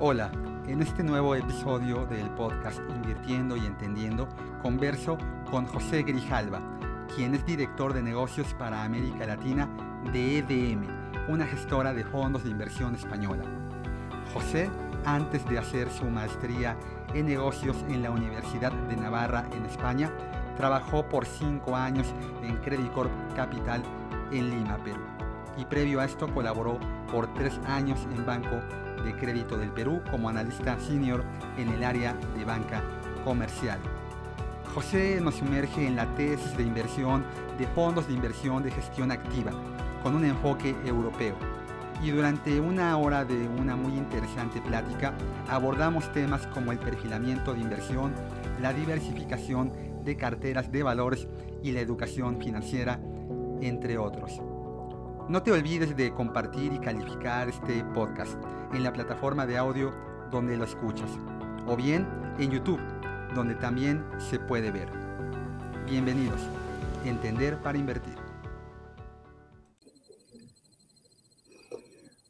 Hola, en este nuevo episodio del podcast Invirtiendo y Entendiendo, converso con José Grijalva, quien es director de negocios para América Latina de EDM, una gestora de fondos de inversión española. José, antes de hacer su maestría en negocios en la Universidad de Navarra en España, trabajó por cinco años en Credit Corp Capital en Lima, Perú. Y previo a esto colaboró por tres años en Banco de Crédito del Perú como analista senior en el área de banca comercial. José nos sumerge en la tesis de inversión de fondos de inversión de gestión activa, con un enfoque europeo. Y durante una hora de una muy interesante plática abordamos temas como el perfilamiento de inversión, la diversificación de carteras de valores y la educación financiera, entre otros. No te olvides de compartir y calificar este podcast en la plataforma de audio donde lo escuchas, o bien en YouTube, donde también se puede ver. Bienvenidos. Entender para invertir.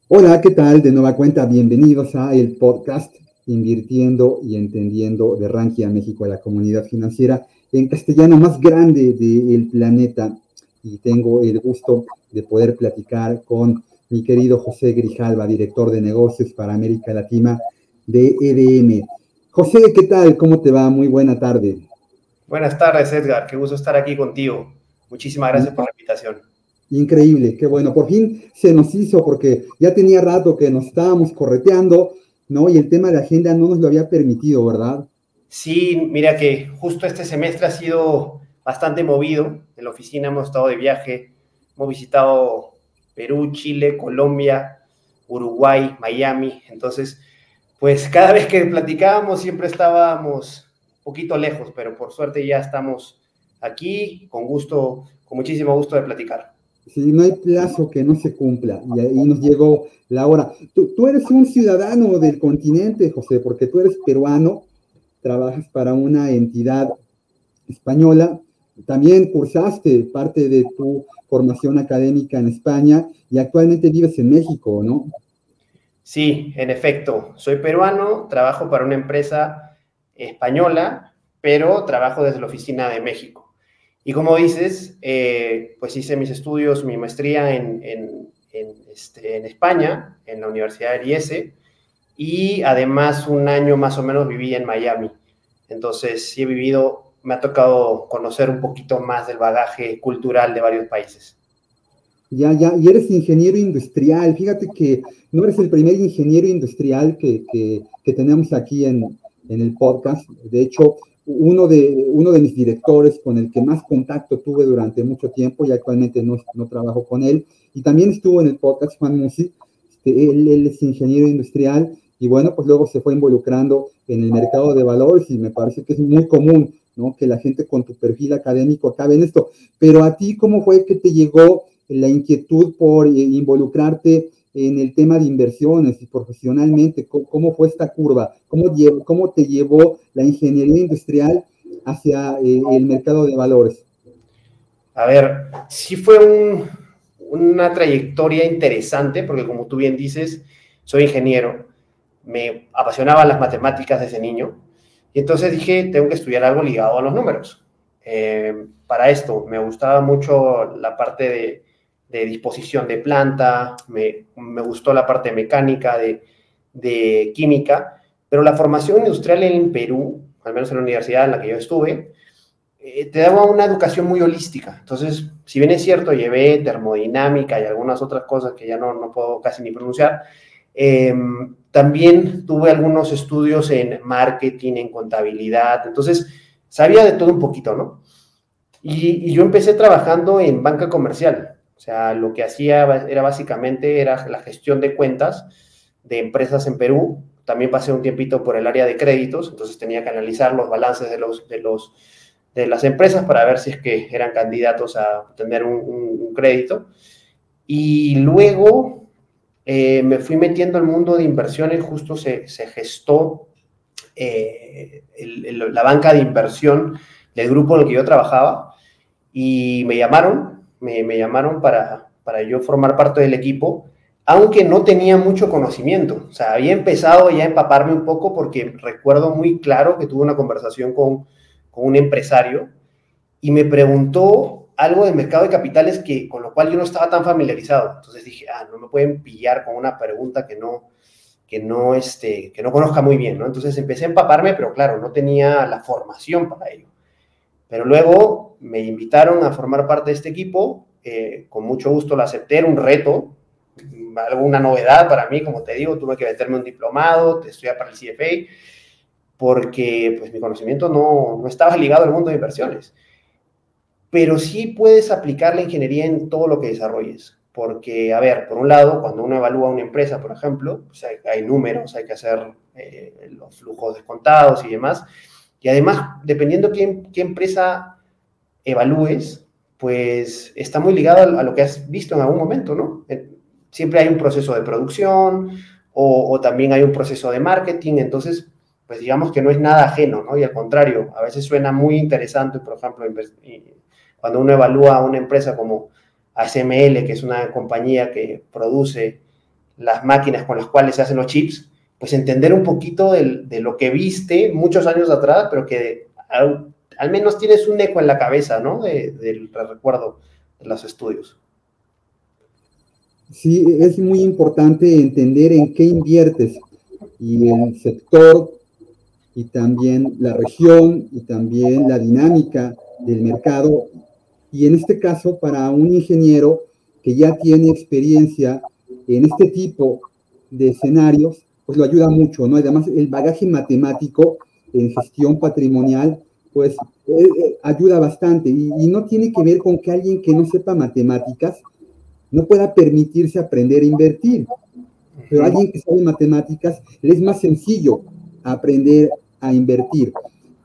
Hola, ¿qué tal? De nueva cuenta, bienvenidos a el podcast Invirtiendo y Entendiendo de Rankia México, la comunidad financiera en castellano más grande del planeta. Y tengo el gusto de poder platicar con mi querido José Grijalva, director de negocios para América Latina de EDM. José, ¿qué tal? ¿Cómo te va? Muy buena tarde. Buenas tardes, Edgar. Qué gusto estar aquí contigo. Muchísimas gracias por la invitación. Increíble, qué bueno. Por fin se nos hizo porque ya tenía rato que nos estábamos correteando, ¿no? Y el tema de agenda no nos lo había permitido, ¿verdad? Sí, mira que justo este semestre ha sido bastante movido. En la oficina hemos estado de viaje, hemos visitado Perú, Chile, Colombia, Uruguay, Miami. Entonces, pues cada vez que platicábamos siempre estábamos un poquito lejos, pero por suerte ya estamos aquí con gusto, con muchísimo gusto de platicar. Sí, no hay plazo que no se cumpla y ahí nos llegó la hora. Tú, tú eres un ciudadano del continente, José, porque tú eres peruano, trabajas para una entidad española también cursaste parte de tu formación académica en España y actualmente vives en México, ¿no? Sí, en efecto. Soy peruano, trabajo para una empresa española, pero trabajo desde la oficina de México. Y como dices, eh, pues hice mis estudios, mi maestría en, este, en España, en la Universidad de IESE, y además un año más o menos viví en Miami. Entonces sí he vivido me ha tocado conocer un poquito más del bagaje cultural de varios países. Ya, ya, y eres ingeniero industrial. Fíjate que no eres el primer ingeniero industrial que, que, tenemos aquí en, en, el podcast. De hecho, uno de, uno de mis directores con el que más contacto tuve durante mucho tiempo y actualmente no, no trabajo con él, y también estuvo en el podcast Juan Musi, este, él, él es ingeniero industrial y bueno, pues luego se fue involucrando en el mercado de valores y me parece que es muy común que la gente con tu perfil académico acabe en esto. Pero a ti, ¿cómo fue que te llegó la inquietud por eh, involucrarte en el tema de inversiones y profesionalmente? ¿Cómo, fue esta curva? ¿Cómo, ¿Cómo te llevó la ingeniería industrial hacia eh, el mercado de valores? A ver, sí fue una trayectoria interesante, porque como tú bien dices, soy ingeniero, me apasionaban las matemáticas desde niño, y entonces dije, tengo que estudiar algo ligado a los números. Eh, para esto me gustaba mucho la parte de, disposición de planta, me, gustó la parte mecánica, de, química, pero la formación industrial en Perú, al menos en la universidad en la que yo estuve, eh, te daba una educación muy holística. Entonces, si bien es cierto, llevé termodinámica y algunas otras cosas que ya no, no puedo casi ni pronunciar, eh, también tuve algunos estudios en marketing, en contabilidad, entonces sabía de todo un poquito, ¿no? Y, yo empecé trabajando en banca comercial, o sea, lo que hacía era básicamente era la gestión de cuentas de empresas en Perú. También pasé un tiempito por el área de créditos, entonces tenía que analizar los balances de, los, de, los, de las empresas para ver si es que eran candidatos a obtener un, un crédito. Y luego eh, me fui metiendo al mundo de inversiones, justo se, gestó eh, la banca de inversión del grupo en el que yo trabajaba y me llamaron, me, llamaron para, para yo formar parte del equipo aunque no tenía mucho conocimiento. O sea, había empezado ya a empaparme un poco porque recuerdo muy claro que tuve una conversación con, con un empresario y me preguntó algo del mercado de capitales que, con lo cual yo no estaba tan familiarizado. Entonces dije, ah, no me pueden pillar con una pregunta que no, que no, este, que no conozca muy bien, ¿no? Entonces empecé a empaparme, pero claro, no tenía la formación para ello. Pero luego me invitaron a formar parte de este equipo, eh, con mucho gusto lo acepté, era un reto, alguna novedad para mí, como te digo, tuve que meterme un diplomado, estudiar para el CFA, porque pues mi conocimiento no, no estaba ligado al mundo de inversiones. Pero sí puedes aplicar la ingeniería en todo lo que desarrolles. Porque, a ver, por un lado, cuando uno evalúa una empresa, por ejemplo, pues hay, números, hay que hacer eh, los flujos descontados y demás. Y además, dependiendo qué, qué empresa evalúes, pues está muy ligado a, lo que has visto en algún momento, ¿no? siempre hay un proceso de producción o, también hay un proceso de marketing, entonces, pues digamos que no es nada ajeno, ¿no? Y al contrario, a veces suena muy interesante, por ejemplo, cuando uno evalúa una empresa como ASML, que es una compañía que produce las máquinas con las cuales se hacen los chips, pues entender un poquito de lo que viste muchos años atrás, pero que al, menos tienes un eco en la cabeza, ¿no? del recuerdo de los estudios. Sí, es muy importante entender en qué inviertes y el sector y también la región y también la dinámica del mercado. Y en este caso, para un ingeniero que ya tiene experiencia en este tipo de escenarios, pues lo ayuda mucho, ¿no? Además, el bagaje matemático en gestión patrimonial, pues eh, eh, ayuda bastante. Y, y no tiene que ver con que alguien que no sepa matemáticas no pueda permitirse aprender a invertir. Pero alguien que sabe matemáticas, le es más sencillo aprender a invertir.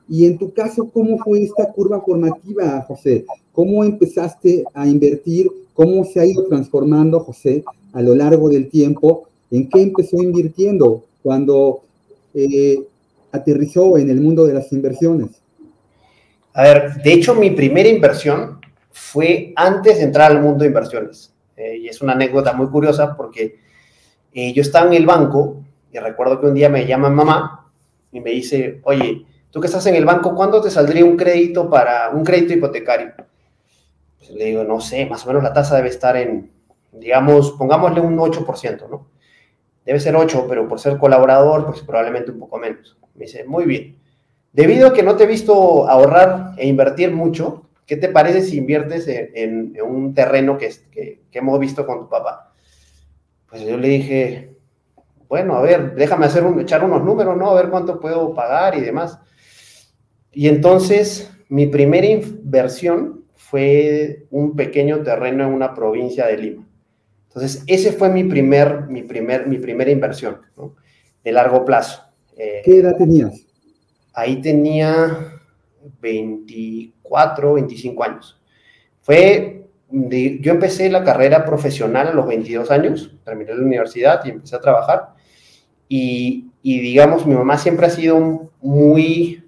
Y en tu caso, ¿cómo fue esta curva formativa, José? ¿Cómo empezaste a invertir? ¿Cómo se ha ido transformando, José, a lo largo del tiempo? ¿En qué empezó invirtiendo cuando eh, aterrizó en el mundo de las inversiones? A ver, de hecho, mi primera inversión fue antes de entrar al mundo de inversiones. Eh, y es una anécdota muy curiosa porque eh, yo estaba en el banco y recuerdo que un día me llama mamá y me dice, oye, tú que estás en el banco, ¿cuándo te saldría un crédito para un crédito hipotecario? Pues le digo, no sé, más o menos la tasa debe estar en, digamos, pongámosle un 8%, ¿no? Debe ser 8, pero por ser colaborador, pues probablemente un poco menos. Me dice, muy bien. Debido a que no te he visto ahorrar e invertir mucho, ¿qué te parece si inviertes en, un terreno que, que, hemos visto con tu papá? Pues yo le dije, bueno, a ver, déjame hacer un, echar unos números, ¿no? A ver cuánto puedo pagar y demás. Y entonces mi primera inversión fue un pequeño terreno en una provincia de Lima. Entonces, ese fue mi, primer, mi, primer, mi primera inversión, ¿no? De largo plazo. Eh, ¿Qué edad tenías? Ahí tenía 24, 25 años. Fue, yo empecé la carrera profesional a los 22 años, terminé la universidad y empecé a trabajar. Y, y digamos, mi mamá siempre ha sido muy,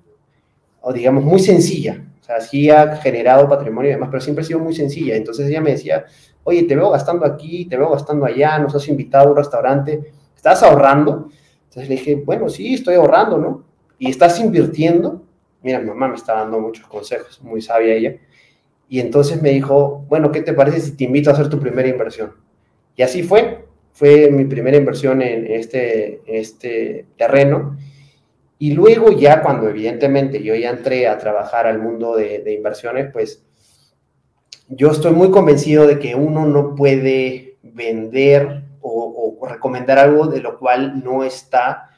o digamos, muy sencilla. O sea, sí ha generado patrimonio y demás, pero siempre ha sido muy sencilla. Entonces ella me decía, oye, te veo gastando aquí, te veo gastando allá, nos has invitado a un restaurante, ¿estás ahorrando? Entonces le dije, bueno, sí, estoy ahorrando, ¿no? Y estás invirtiendo mira, mi mamá me está dando muchos consejos, muy sabia ella. Y entonces me dijo, bueno, ¿qué te parece si te invito a hacer tu primera inversión? Y así fue, fue mi primera inversión en este, este terreno. Y luego ya cuando evidentemente yo ya entré a trabajar al mundo de, inversiones, pues yo estoy muy convencido de que uno no puede vender o, o recomendar algo de lo cual no está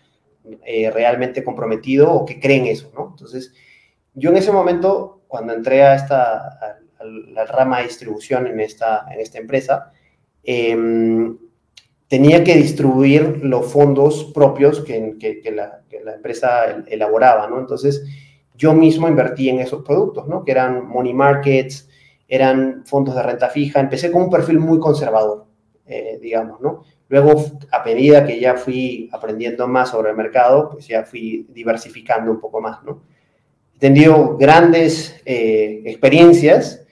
eh, realmente comprometido o que creen eso, ¿no? Entonces, yo en ese momento, cuando entré a esta, la rama de distribución en esta, en esta empresa, em, tenía que distribuir los fondos propios que, que, la, la, empresa elaboraba, ¿no? Entonces, yo mismo invertí en esos productos, ¿no? Que eran money markets, eran fondos de renta fija. Empecé con un perfil muy conservador, eh, digamos, ¿no? Luego, a medida que ya fui aprendiendo más sobre el mercado, pues ya fui diversificando un poco más, ¿no? He tenido grandes eh, experiencias,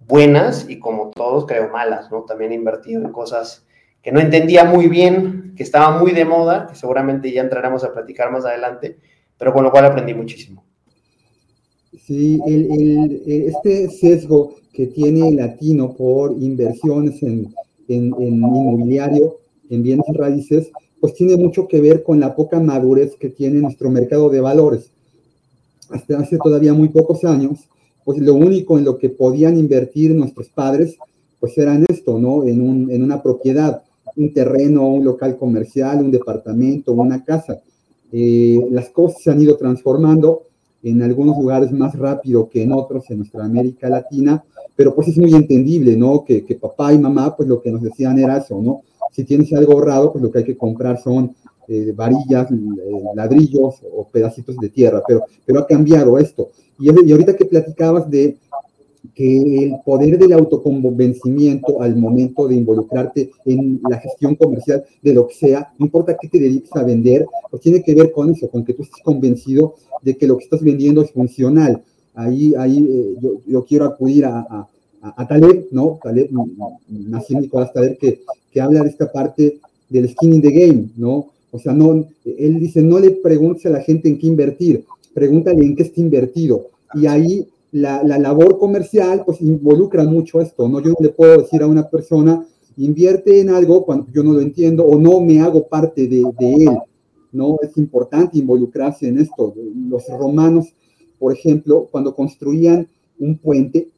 buenas y como todos creo malas, ¿no? También he invertido en cosas que no entendía muy bien, que estaba muy de moda, que seguramente ya entraremos a platicar más adelante, pero con lo cual aprendí muchísimo. Sí, este sesgo que tiene el latino por inversiones en, en, inmobiliario, en bienes raíces, pues tiene mucho que ver con la poca madurez que tiene nuestro mercado de valores. Hasta hace todavía muy pocos años, pues lo único en lo que podían invertir nuestros padres, pues era en esto, ¿no? En, un, en una propiedad, un terreno, un local comercial, un departamento, una casa. Eh, las cosas se han ido transformando en algunos lugares más rápido que en otros en nuestra América Latina, pero pues es muy entendible, ¿no? Que, papá y mamá, pues lo que nos decían era eso, ¿no? Si tienes algo ahorrado, pues lo que hay que comprar son eh, varillas, eh, ladrillos o pedacitos de tierra, pero, pero ha cambiado esto. Y, y ahorita que platicabas de que el poder del autoconvencimiento al momento de involucrarte en la gestión comercial de lo que sea, no importa qué te dediques a vender, pues tiene que ver con eso, con que tú estés convencido de que lo que estás vendiendo es funcional ahí, ahí eh, yo, yo, quiero acudir a, a, a, Taleb, ¿no? Taleb, nació Nicolás Taleb, que, que habla de esta parte del skin in the game, ¿no? O sea, no, él dice, no le preguntes a la gente en qué invertir, pregúntale en qué está invertido. Y ahí la, la, labor comercial, pues involucra mucho esto, ¿no? Yo le puedo decir a una persona, invierte en algo cuando yo no lo entiendo o no me hago parte de, de él, ¿no? Es importante involucrarse en esto. Los romanos por ejemplo, cuando construían un puente,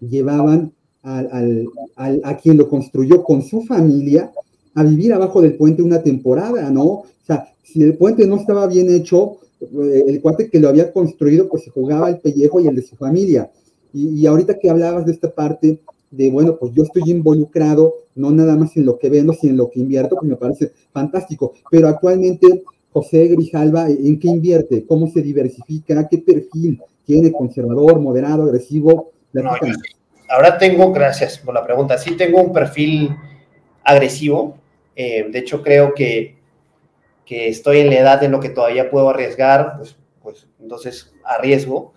llevaban a quien lo construyó con su familia a vivir abajo del puente una temporada, ¿no? O sea, si el puente no estaba bien hecho, el cuate que lo había construido, pues se jugaba el pellejo y el de su familia. Y, y, ahorita que hablabas de esta parte de, bueno, pues yo estoy involucrado, no nada más en lo que vendo, sino en lo que invierto, pues me parece fantástico. Pero actualmente José Grijalva, ¿en qué invierte? ¿Cómo se diversifica? ¿Qué perfil tiene? ¿Conservador, moderado, agresivo? ahora tengo, gracias por la pregunta, sí tengo un perfil agresivo. Eh, de hecho, creo que, que, estoy en la edad en lo que todavía puedo arriesgar, pues, pues entonces arriesgo.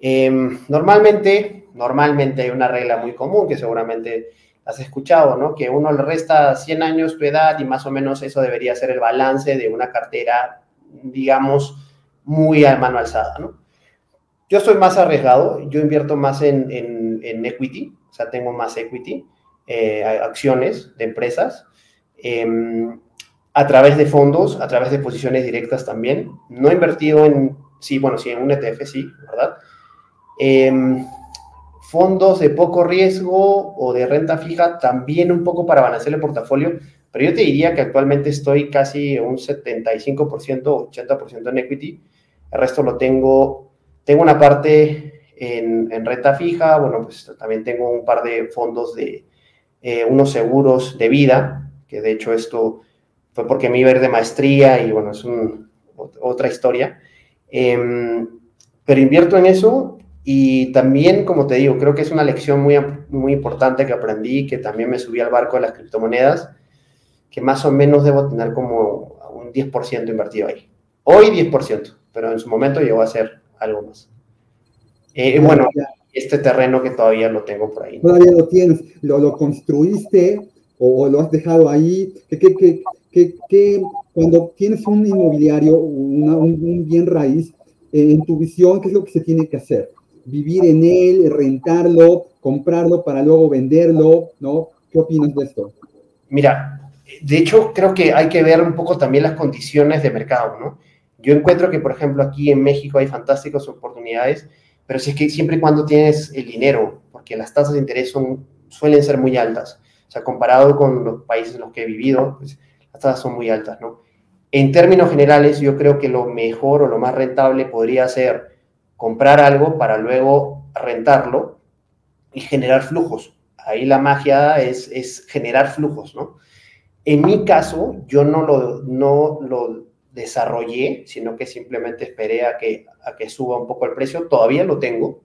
Em, normalmente, normalmente hay una regla muy común que seguramente has escuchado, ¿no? Que uno le resta 100 años tu edad y más o menos eso debería ser el balance de una cartera, digamos, muy a mano alzada, ¿no? Yo estoy más arriesgado, yo invierto más en, en, equity, o sea, tengo más equity, eh, acciones de empresas, em, a través de fondos, a través de posiciones directas también. No he invertido en, sí, bueno, sí, en un ETF, sí, ¿verdad? Eh, fondos de poco riesgo o de renta fija, también un poco para balancear el portafolio, pero yo te diría que actualmente estoy casi un 75%, 80% en equity, el resto lo tengo, tengo una parte en, renta fija, bueno, pues también tengo un par de fondos de eh, unos seguros de vida, que de hecho esto fue porque me iba a ir de maestría y bueno, es otra historia. Em, pero invierto en eso y también, como te digo, creo que es una lección muy, muy importante que aprendí, que también me subí al barco de las criptomonedas, que más o menos debo tener como un 10% invertido ahí. Hoy 10%, pero en su momento llegó a ser algo más. Eh, bueno, este terreno que todavía lo tengo por ahí. Todavía lo tienes, lo, lo construiste o, lo has dejado ahí. Que, que, que, que cuando tienes un inmobiliario, una, un, un, bien raíz, eh, en tu visión, ¿qué es lo que se tiene que hacer? vivir en él, rentarlo, comprarlo para luego venderlo, ¿no? ¿Qué opinas de esto? Mira, de hecho creo que hay que ver un poco también las condiciones de mercado, ¿no? Yo encuentro que, por ejemplo, aquí en México hay fantásticas oportunidades, pero si es que siempre y cuando tienes el dinero, porque las tasas de interés son, suelen ser muy altas, o sea, comparado con los países en los que he vivido, pues las tasas son muy altas, ¿no? En términos generales, yo creo que lo mejor o lo más rentable podría ser comprar algo para luego rentarlo y generar flujos. Ahí la magia es, es generar flujos, ¿no? En mi caso, yo no lo, no lo desarrollé, sino que simplemente esperé a que, a que suba un poco el precio. Todavía lo tengo,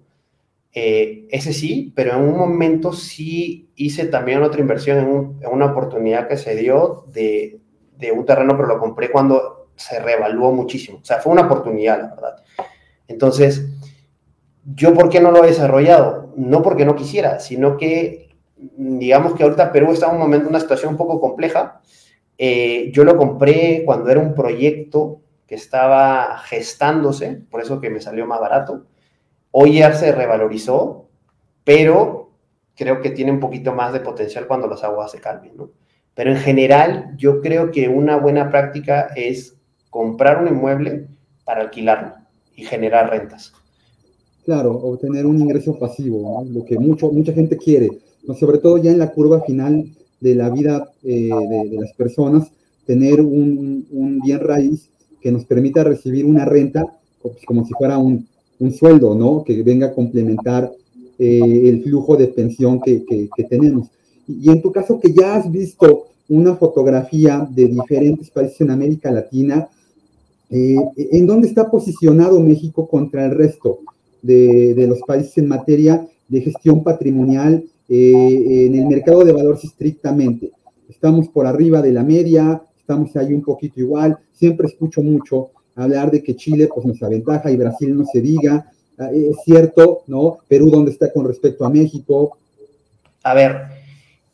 eh, ese sí, pero en un momento sí hice también otra inversión en, en una oportunidad que se dio de, de, un terreno, pero lo compré cuando se revaluó muchísimo. O sea, fue una oportunidad, la verdad. Entonces, ¿yo por qué no lo he desarrollado? No porque no quisiera, sino que digamos que ahorita Perú está en un momento, una situación un poco compleja. Eh, yo lo compré cuando era un proyecto que estaba gestándose, por eso que me salió más barato. Hoy ya se revalorizó, pero creo que tiene un poquito más de potencial cuando las aguas se calmen, ¿no? Pero en general, yo creo que una buena práctica es comprar un inmueble para alquilarlo y generar rentas. Claro, obtener un ingreso pasivo, lo que mucho, mucha gente quiere, sobre todo ya en la curva final de la vida eh, de, las personas, tener un, un, bien raíz que nos permita recibir una renta como si fuera un, un sueldo, ¿no? Que venga a complementar eh, el flujo de pensión que, que tenemos. Y en tu caso, que ya has visto una fotografía de diferentes países en América Latina, eh, ¿en dónde está posicionado México contra el resto de, los países en materia de gestión patrimonial eh, en el mercado de valores estrictamente? Estamos por arriba de la media, estamos ahí un poquito igual, siempre escucho mucho hablar de que Chile pues nos aventaja y Brasil no se diga, ah, es cierto, ¿no? Perú, ¿dónde está con respecto a México? A ver,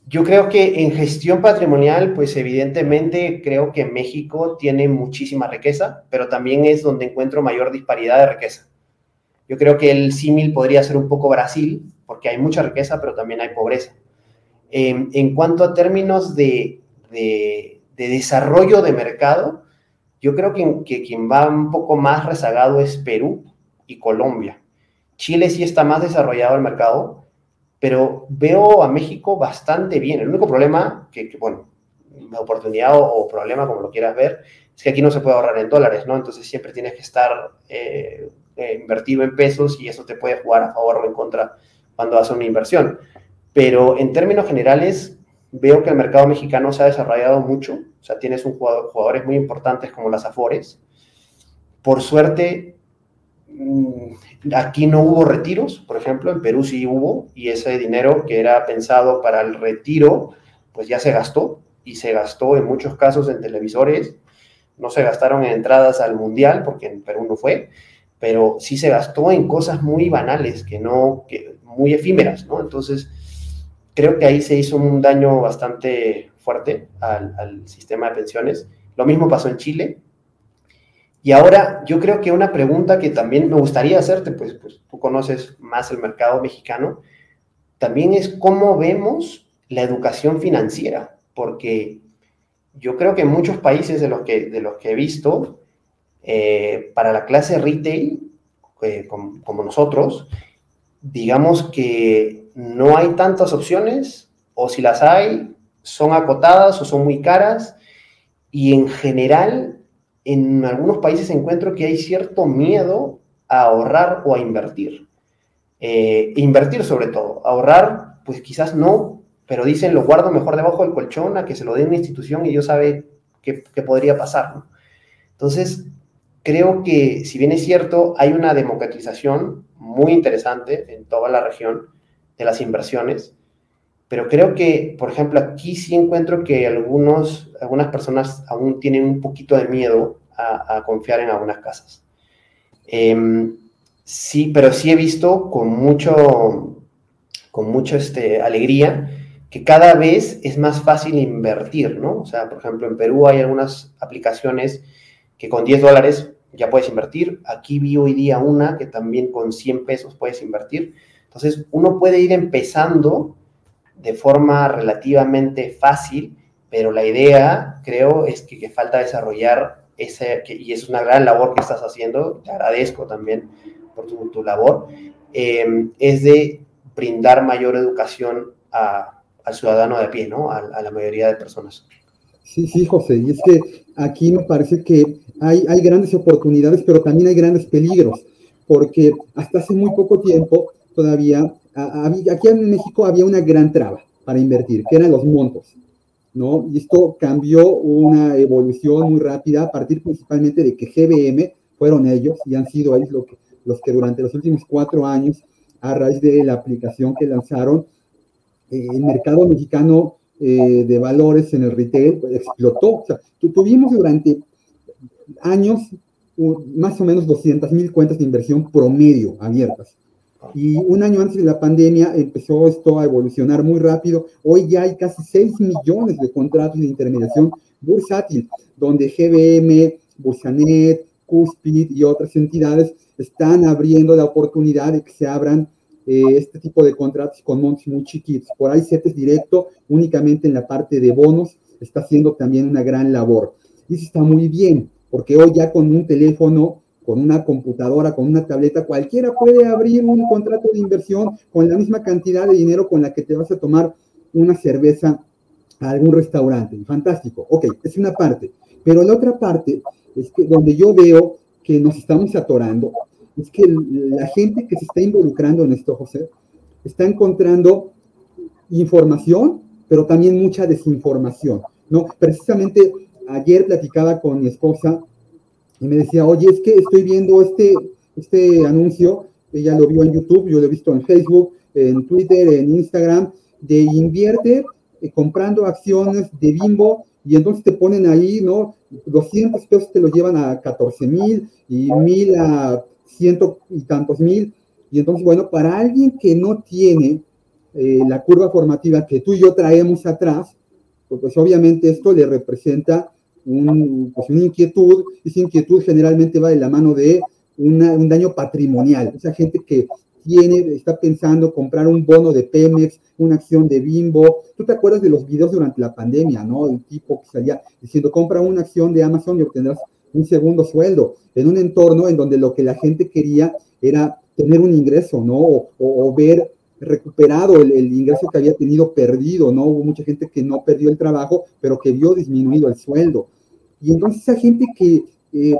yo creo que en gestión patrimonial, pues evidentemente creo que México tiene muchísima riqueza, pero también es donde encuentro mayor disparidad de riqueza. Yo creo que el símil podría ser un poco Brasil, porque hay mucha riqueza, pero también hay pobreza. Em, en cuanto a términos de, de, desarrollo de mercado, yo creo que, que quien va un poco más rezagado es Perú y Colombia. Chile sí está más desarrollado el mercado, pero veo a México bastante bien. El único problema, que, bueno, oportunidad o, problema, como lo quieras ver, es que aquí no se puede ahorrar en dólares, ¿no? Entonces siempre tienes que estar eh, eh, invertido en pesos y eso te puede jugar a favor o en contra cuando haces una inversión. Pero en términos generales, veo que el mercado mexicano se ha desarrollado mucho. O sea, tienes un jugador, jugadores muy importantes como las Afores. Por suerte, Aquí no hubo retiros, por ejemplo, en Perú sí hubo, y ese dinero que era pensado para el retiro, pues ya se gastó, y se gastó en muchos casos en televisores, no se gastaron en entradas al mundial, porque en Perú no fue, pero sí se gastó en cosas muy banales, que no, que muy efímeras, ¿no? Entonces, creo que ahí se hizo un daño bastante fuerte al, al sistema de pensiones. Lo mismo pasó en Chile, y ahora yo creo que una pregunta que también me gustaría hacerte, pues, pues tú conoces más el mercado mexicano, también es cómo vemos la educación financiera, porque yo creo que en muchos países de los que, de los que he visto, eh, para la clase retail, eh, como, como nosotros, digamos que no hay tantas opciones, o si las hay, son acotadas o son muy caras, y en general en algunos países encuentro que hay cierto miedo a ahorrar o a invertir. Eh, invertir sobre todo, ahorrar, pues quizás no, pero dicen lo guardo mejor debajo del colchón a que se lo dé una institución y Dios sabe qué podría pasar. Entonces, creo que si bien es cierto, hay una democratización muy interesante en toda la región de las inversiones, pero creo que, por ejemplo, aquí sí encuentro que algunos, algunas personas aún tienen un poquito de miedo a, confiar en algunas casas. Em, sí, pero sí he visto con mucho, con mucho este, alegría que cada vez es más fácil invertir, ¿no? O sea, por ejemplo, en Perú hay algunas aplicaciones que con 10 dólares ya puedes invertir. Aquí vi hoy día una que también con 100 pesos puedes invertir. Entonces, uno puede ir empezando de forma relativamente fácil, pero la idea, creo, es que, falta desarrollar ese, y es una gran labor que estás haciendo, te agradezco también por tu, labor, em, es de brindar mayor educación al ciudadano de a pie, ¿no? A, la mayoría de personas. Sí, sí, José, y es que aquí me parece que hay, hay grandes oportunidades, pero también hay grandes peligros, porque hasta hace muy poco tiempo todavía aquí en México había una gran traba para invertir, que eran los montos, ¿no? Y esto cambió una evolución muy rápida a partir principalmente de que GBM fueron ellos y han sido ellos que, los que durante los últimos cuatro años, a raíz de la aplicación que lanzaron, eh, el mercado mexicano eh, de valores en el retail pues, explotó. O sea, tuvimos durante años más o menos 200 mil cuentas de inversión promedio abiertas Y un año antes de la pandemia empezó esto a evolucionar muy rápido. Hoy ya hay casi 6 millones de contratos de intermediación bursátil, donde GBM, Bursanet, Cuspid y otras entidades están abriendo la oportunidad de que se abran eh, este tipo de contratos con montos muy chiquitos. Por ahí CETES Directo, únicamente en la parte de bonos, está haciendo también una gran labor. Y eso está muy bien, porque hoy ya con un teléfono con una computadora, con una tableta, cualquiera puede abrir un contrato de inversión con la misma cantidad de dinero con la que te vas a tomar una cerveza a algún restaurante. Fantástico. Ok, es una parte. Pero la otra parte es que donde yo veo que nos estamos atorando, es que la gente que se está involucrando en esto, José, está encontrando información, pero también mucha desinformación. ¿no? Precisamente ayer platicaba con mi esposa y me decía, oye, es que estoy viendo este, este anuncio, ella lo vio en YouTube, yo lo he visto en Facebook, en Twitter, en Instagram, de invierte eh, comprando acciones de Bimbo y entonces te ponen ahí, ¿no? 200 pesos te lo llevan a 14 mil y mil a ciento y tantos mil. Y entonces, bueno, para alguien que no tiene eh, la curva formativa que tú y yo traemos atrás, pues, pues obviamente esto le representa pues, una inquietud, esa inquietud generalmente va de la mano de un daño patrimonial, esa gente que tiene, está pensando comprar un bono de Pemex, una acción de Bimbo. Tú te acuerdas de los videos durante la pandemia, ¿no? Un tipo que salía diciendo, compra una acción de Amazon y obtendrás un segundo sueldo, en un entorno en donde lo que la gente quería era tener un ingreso, ¿no? O, ver recuperado el, el, ingreso que había tenido perdido, ¿no? Hubo mucha gente que no perdió el trabajo, pero que vio disminuido el sueldo. Y entonces esa gente que eh,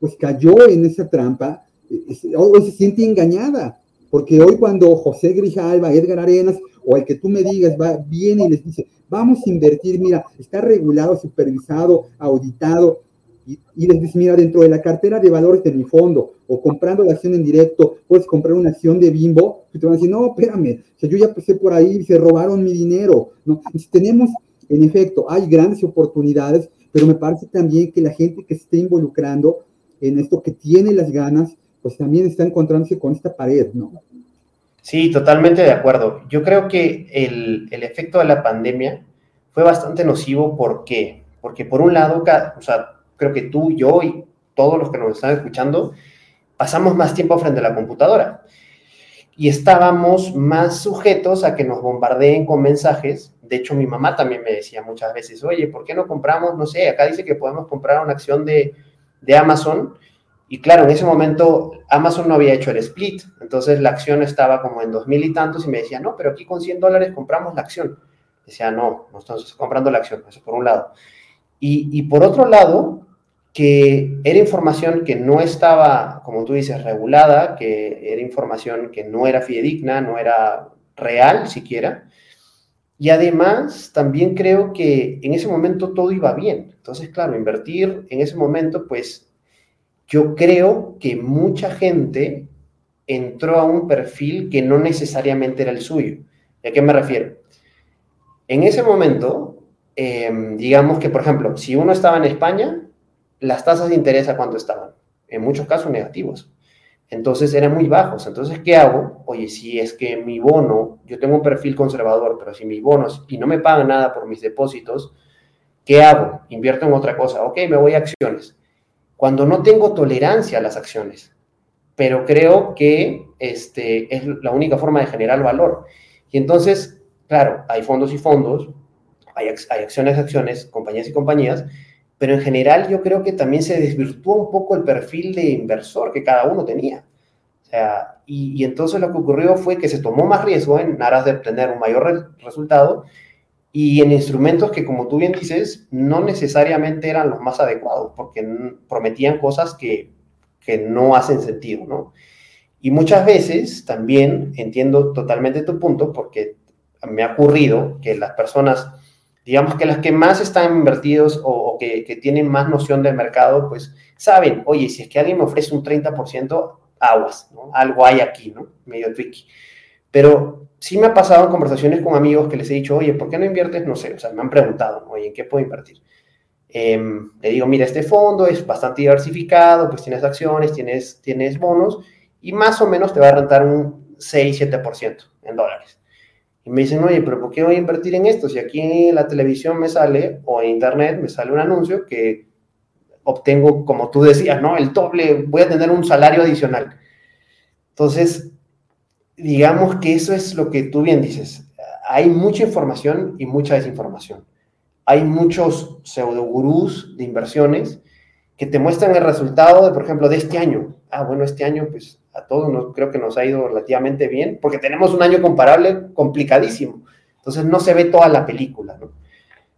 pues cayó en esa trampa, eh, hoy se siente engañada, porque hoy cuando José Grijalva, Edgar Arenas, o el que tú me digas, va, viene y les dice, vamos a invertir, mira, está regulado, supervisado, auditado, y, les dice, mira, dentro de la cartera de valores de mi fondo, o comprando la acción en directo, puedes comprar una acción de bimbo, y te van a decir, no, espérame, o yo ya pasé por ahí, y se robaron mi dinero, ¿no? Entonces tenemos, en efecto, hay grandes oportunidades, pero me parece también que la gente que se esté involucrando en esto, que tiene las ganas, pues también está encontrándose con esta pared, ¿no? Sí, totalmente de acuerdo. Yo creo que el, el efecto de la pandemia fue bastante nocivo. ¿Por qué? Porque por un lado, o sea, creo que tú, yo y todos los que nos están escuchando, pasamos más tiempo frente a la computadora y estábamos más sujetos a que nos bombardeen con mensajes. De hecho, mi mamá también me decía muchas veces, oye, ¿por qué no compramos? No sé, acá dice que podemos comprar una acción de, de Amazon. Y claro, en ese momento Amazon no había hecho el split, entonces la acción estaba como en dos mil y tantos y me decía, no, pero aquí con 100 dólares compramos la acción. Decía, no, no estamos comprando la acción, eso por un lado. Y, y por otro lado, que era información que no estaba, como tú dices, regulada, que era información que no era fidedigna, no era real siquiera. Y además, también creo que en ese momento todo iba bien. Entonces, claro, invertir en ese momento, pues yo creo que mucha gente entró a un perfil que no necesariamente era el suyo. ¿A qué me refiero? En ese momento, em, digamos que, por ejemplo, si uno estaba en España, las tasas de interés a cuánto estaban, en muchos casos negativos. Entonces eran muy bajos. Entonces, ¿qué hago? Oye, si es que mi bono, yo tengo un perfil conservador, pero si mis bonos y no me pagan nada por mis depósitos, ¿qué hago? Invierto en otra cosa. Ok, me voy a acciones. Cuando no tengo tolerancia a las acciones, pero creo que este, es la única forma de generar valor. Y entonces, claro, hay fondos y fondos, hay, hay acciones, acciones, compañías y compañías, pero en general yo creo que también se desvirtuó un poco el perfil de inversor que cada uno tenía. O sea, y, entonces lo que ocurrió fue que se tomó más riesgo en aras de obtener un mayor resultado y en instrumentos que, como tú bien dices, no necesariamente eran los más adecuados, porque prometían cosas que, que no hacen sentido, ¿no? Y muchas veces también entiendo totalmente tu punto, porque me ha ocurrido que las personas digamos que las que más están invertidos o, que, tienen más noción del mercado, pues saben, oye, si es que alguien me ofrece un 30%, aguas, ¿no? Algo hay aquí, ¿no? Medio tricky. Pero sí me ha pasado en conversaciones con amigos que les he dicho, oye, ¿por qué no inviertes? No sé, o sea, me han preguntado, oye, ¿en qué puedo invertir? Em, le digo, mira, este fondo es bastante diversificado, pues tienes acciones, tienes, tienes bonos y más o menos te va a rentar un 6, 7% en dólares. Y me dicen, oye, pero ¿por qué voy a invertir en esto? Si aquí en la televisión me sale, o en internet me sale un anuncio que obtengo, como tú decías, ¿no? El doble, voy a tener un salario adicional. Entonces, digamos que eso es lo que tú bien dices. Hay mucha información y mucha desinformación. Hay muchos pseudogurús de inversiones que te muestran el resultado de, por ejemplo, de este año. Ah, bueno, este año, pues a todos nos, creo que nos ha ido relativamente bien, porque tenemos un año comparable complicadísimo. Entonces no se ve toda la película, ¿no?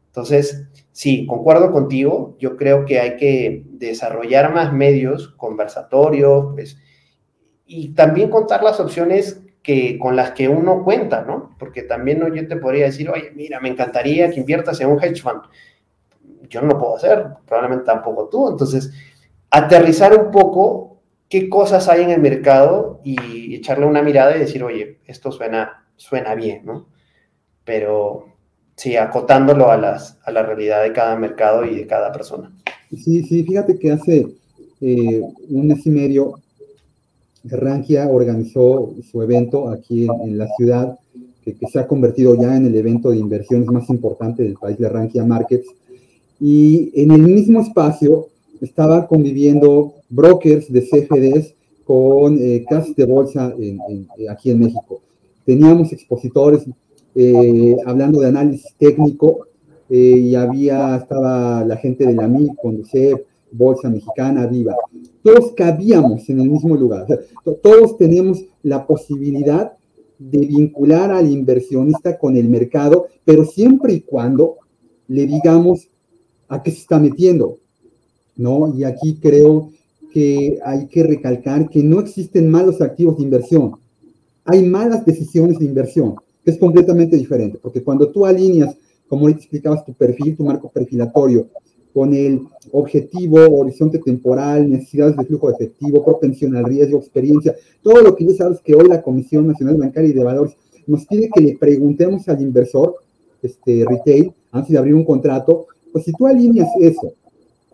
Entonces, sí, concuerdo contigo. Yo creo que hay que desarrollar más medios conversatorios, pues, y también contar las opciones que, con las que uno cuenta, ¿no? Porque también yo te podría decir, oye, mira, me encantaría que inviertas en un hedge fund. Yo no lo puedo hacer, probablemente tampoco tú. Entonces, aterrizar un poco qué cosas hay en el mercado y echarle una mirada y decir, oye, esto suena, suena bien, ¿no? Pero sí, acotándolo a, las, a la realidad de cada mercado y de cada persona. Sí, sí, fíjate que hace eh, un mes y medio Rankia organizó su evento aquí en, la ciudad, que, se ha convertido ya en el evento de inversiones más importante del país, de Rankia Markets. Y en el mismo espacio estaban conviviendo brokers de CFDs con eh, casas de bolsa aquí en México. Teníamos expositores eh, hablando de análisis técnico eh, y había, estaba la gente de la MIC, con Bolsa Mexicana, Viva todos cabíamos en el mismo lugar. todos tenemos la posibilidad de vincular al inversionista con el mercado, pero siempre y cuando le digamos a qué se está metiendo, ¿no? Y aquí creo que hay que recalcar que no existen malos activos de inversión. Hay malas decisiones de inversión, que es completamente diferente, porque cuando tú alineas, como ahorita explicabas, tu perfil, tu marco perfilatorio, con el objetivo, horizonte temporal, necesidades de flujo efectivo, propensión al riesgo, experiencia, todo lo que ya sabes que hoy la Comisión Nacional Bancaria y de Valores nos pide que le preguntemos al inversor, este retail, antes de abrir un contrato, pues si tú alineas eso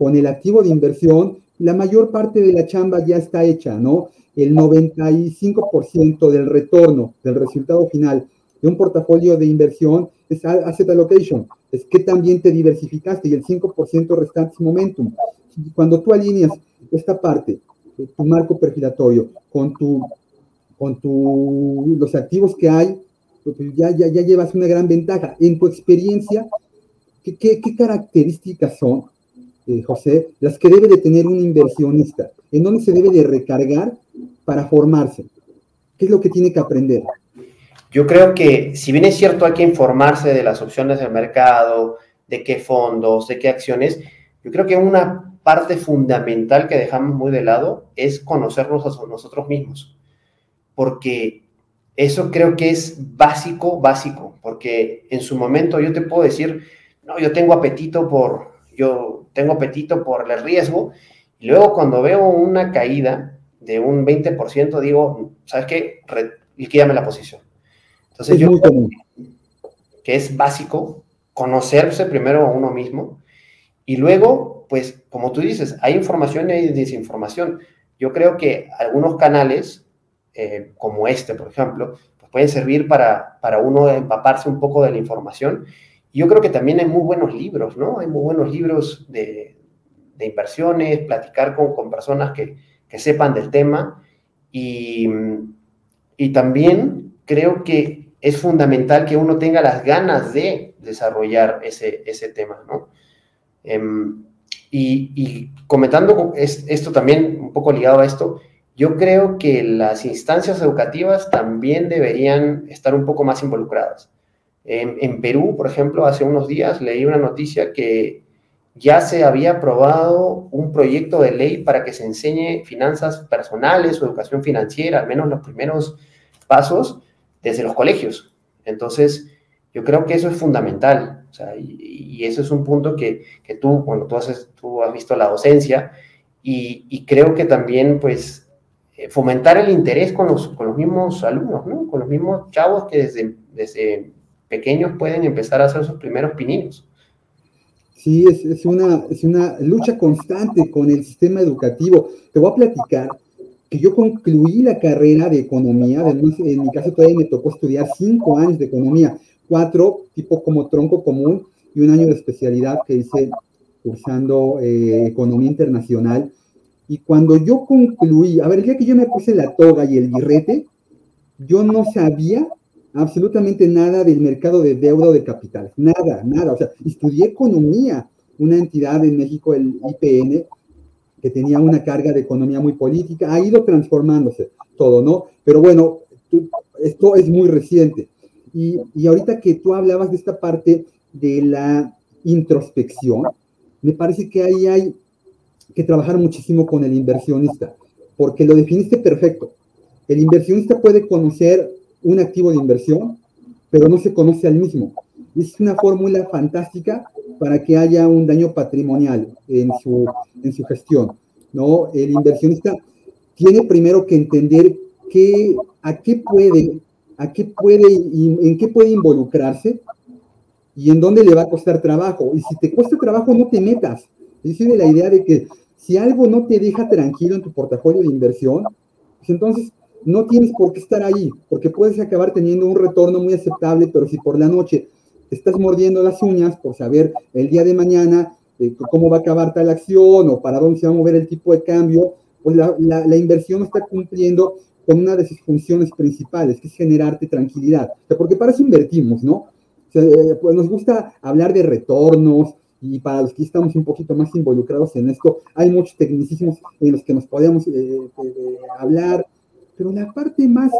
con el activo de inversión, la mayor parte de la chamba ya está hecha, ¿no? El 95% del retorno, del resultado final de un portafolio de inversión es asset allocation, es que también te diversificaste y el 5% restante es momentum. Cuando tú alineas esta parte, tu marco perfilatorio, con, tu, con tu, los activos que hay, pues, pues ya, ya, ya llevas una gran ventaja. En tu experiencia, ¿qué, qué, características son, eh, José, las que debe de tener un inversionista? ¿En dónde se debe de recargar para formarse? ¿Qué es lo que tiene que aprender? Yo creo que, si bien es cierto, hay que informarse de las opciones del mercado, de qué fondos, de qué acciones, yo creo que una parte fundamental que dejamos muy de lado es conocernos a nosotros mismos, porque eso creo que es básico, básico, porque en su momento yo te puedo decir, no, yo tengo apetito por, yo tengo apetito por el riesgo, y luego cuando veo una caída de un 20%, digo, ¿sabes qué? liquídame la posición entonces, yo que es básico conocerse primero a uno mismo y luego, pues, como tú dices, hay información y hay desinformación. Yo creo que algunos canales, eh, como este, por ejemplo, pues pueden servir para, para uno empaparse un poco de la información. Y yo creo que también hay muy buenos libros, ¿no? Hay muy buenos libros de, de inversiones, platicar con, con personas que, que, sepan del tema. Y, y también creo que es fundamental que uno tenga las ganas de desarrollar ese, ese tema, ¿no? Em, y, comentando esto también, un poco ligado a esto, yo creo que las instancias educativas también deberían estar un poco más involucradas. En, Perú, por ejemplo, hace unos días leí una noticia que ya se había aprobado un proyecto de ley para que se enseñe finanzas personales o educación financiera, al menos los primeros pasos, desde los colegios. Entonces, yo creo que eso es fundamental. O sea, y, eso es un punto que, que tú, cuando tú, tú has visto la docencia, y, creo que también, pues, eh, fomentar el interés con los, con los mismos alumnos, ¿no? Con los mismos chavos que desde pequeños pueden empezar a hacer sus primeros pininos. Sí, es, es, una, es una lucha constante con el sistema educativo. Te voy a platicar que yo concluí la carrera de economía, además en mi caso todavía me tocó estudiar cinco años de economía, cuatro tipo como tronco común y un año de especialidad que hice cursando eh, economía internacional. Y cuando yo concluí, a ver, día que yo me puse la toga y el birrete, yo no sabía absolutamente nada del mercado de deuda o de capital, nada, nada. O sea, estudié economía, una entidad en México, el IPN, que tenía una carga de economía muy política, ha ido transformándose todo, ¿no? Pero bueno, esto es muy reciente. Y, y ahorita que tú hablabas de esta parte de la introspección, me parece que ahí hay que trabajar muchísimo con el inversionista, porque lo definiste perfecto. El inversionista puede conocer un activo de inversión, pero no se conoce al mismo. Es una fórmula fantástica para que haya un daño patrimonial en su, en su gestión. ¿no? El inversionista tiene primero que entender qué, a qué puede, a qué puede, en qué puede involucrarse y en dónde le va a costar trabajo. Y si te cuesta trabajo, no te metas. Es de la idea de que si algo no te deja tranquilo en tu portafolio de inversión, pues entonces no tienes por qué estar ahí, porque puedes acabar teniendo un retorno muy aceptable, pero si por la noche te estás mordiendo las uñas por saber el día de mañana eh, cómo va a acabar tal acción o para dónde se va a mover el tipo de cambio, pues la, la, inversión está cumpliendo con una de sus funciones principales, que es generarte tranquilidad. porque para eso invertimos, ¿no? Eh, pues nos gusta hablar de retornos, y para los que estamos un poquito más involucrados en esto, hay muchos tecnicismos en los que nos podemos eh, hablar, pero la parte más,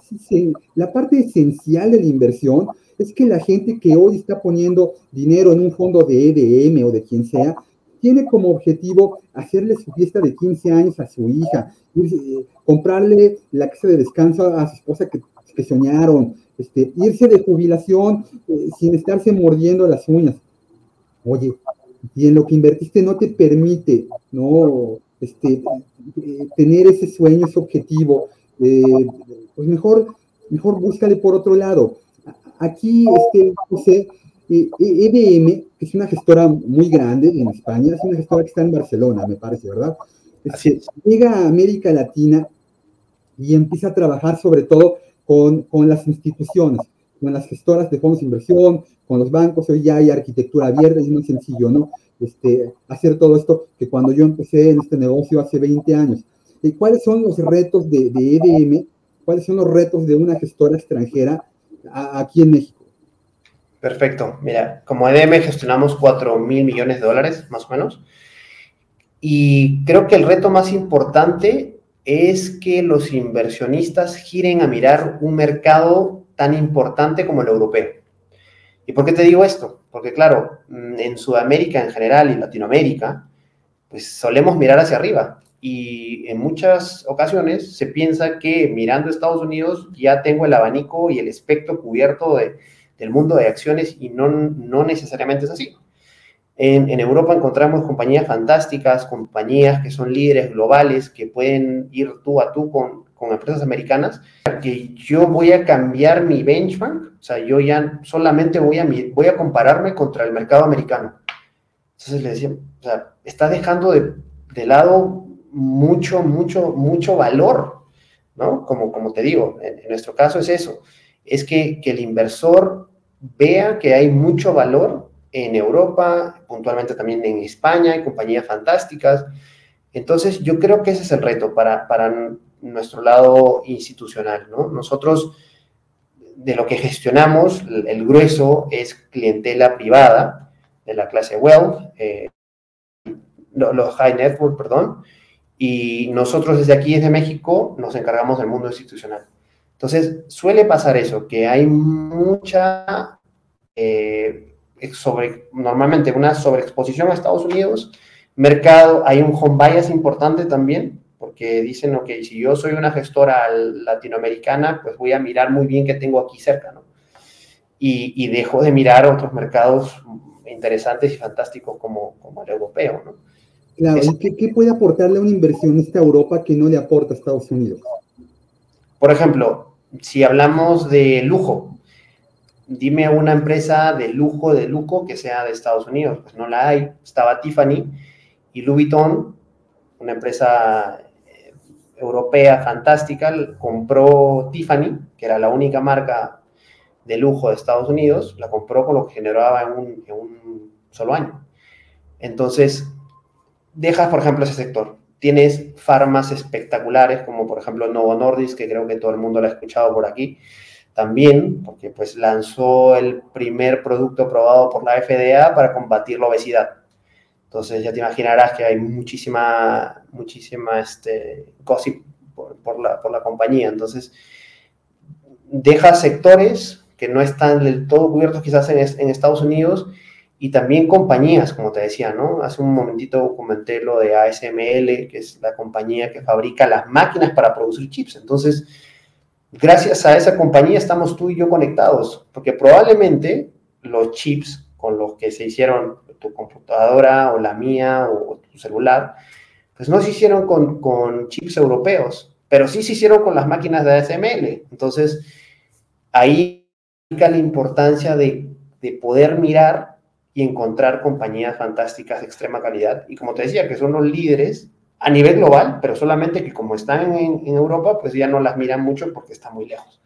la parte esencial de la inversión es que la gente que hoy está poniendo dinero en un fondo de EDM o de quien sea, tiene como objetivo hacerle su fiesta de 15 años a su hija, eh, comprarle la casa de descanso a su esposa que, que soñaron, este, irse de jubilación eh, sin estarse mordiendo las uñas. Oye, y en lo que invertiste no te permite, ¿no? Este, eh, tener ese sueño, ese objetivo, eh, pues mejor, mejor búscale por otro lado. Aquí, este, José, EBM, e que es una gestora muy grande en España, es una gestora que está en Barcelona, me parece, ¿verdad? Llega a América Latina y empieza a trabajar sobre todo con, con las instituciones, con las gestoras de fondos de inversión, con los bancos, hoy ya hay arquitectura abierta es muy sencillo, ¿no? Este, hacer todo esto que cuando yo empecé en este negocio hace 20 años. ¿Cuáles son los retos de, de, EDM? ¿Cuáles son los retos de una gestora extranjera aquí en México? Perfecto. Mira, como EDM gestionamos 4 mil millones de dólares, más o menos. Y creo que el reto más importante es que los inversionistas giren a mirar un mercado tan importante como el europeo. ¿Y por qué te digo esto? Porque claro, en Sudamérica en general y Latinoamérica, pues solemos mirar hacia arriba y en muchas ocasiones se piensa que mirando Estados Unidos ya tengo el abanico y el espectro cubierto de, del mundo de acciones y no, no necesariamente es así. En, en, Europa encontramos compañías fantásticas, compañías que son líderes globales, que pueden ir tú a tú con, con empresas americanas, que yo voy a cambiar mi benchmark, o sea, yo ya solamente voy a, voy a compararme contra el mercado americano. Entonces le decía, o sea, está dejando de, de lado mucho, mucho, mucho valor, ¿no? Como, como te digo, en, nuestro caso es eso, es que, que, el inversor vea que hay mucho valor en Europa, puntualmente también en España, hay compañías fantásticas. Entonces, yo creo que ese es el reto para, para nuestro lado institucional, ¿no? Nosotros, de lo que gestionamos, el, grueso es clientela privada de la clase wealth, eh, los high network, perdón, y nosotros desde aquí, desde México, nos encargamos del mundo institucional. Entonces, suele pasar eso, que hay mucha, eh, sobre, normalmente una sobreexposición a Estados Unidos, mercado, hay un home bias importante también, porque dicen, ok, si yo soy una gestora latinoamericana, pues voy a mirar muy bien qué tengo aquí cerca, ¿no? Y, y dejo de mirar otros mercados interesantes y fantásticos como, como el europeo, ¿no? Claro, ¿y qué, puede aportarle a un inversionista a Europa que no le aporta a Estados Unidos? Por ejemplo, si hablamos de lujo, dime una empresa de lujo, de lujo que sea de Estados Unidos. Pues no la hay. Estaba Tiffany y Louis Vuitton, una empresa eh, europea fantástica, compró Tiffany, que era la única marca de lujo de Estados Unidos, la compró con lo que generaba en un, en un solo año. Entonces, dejas, por ejemplo, ese sector. Tienes farmas espectaculares, como por ejemplo Novo Nordisk, que creo que todo el mundo lo ha escuchado por aquí, también, porque pues lanzó el primer producto aprobado por la FDA para combatir la obesidad. Entonces ya te imaginarás que hay muchísima, muchísima este, gossip por, la, por la compañía. Entonces, deja sectores que no están del todo cubiertos quizás en, en Estados Unidos y también compañías, como te decía, ¿no? Hace un momentito comenté lo de ASML, que es la compañía que fabrica las máquinas para producir chips. Entonces, gracias a esa compañía estamos tú y yo conectados, porque probablemente los chips con los que se hicieron tu computadora o la mía o tu celular, pues no se hicieron con, con chips europeos, pero sí se hicieron con las máquinas de ASML. Entonces, ahí la importancia de, de poder mirar y encontrar compañías fantásticas de extrema calidad. Y como te decía, que son los líderes a nivel global, pero solamente que como están en, Europa, pues ya no las miran mucho porque está muy lejos.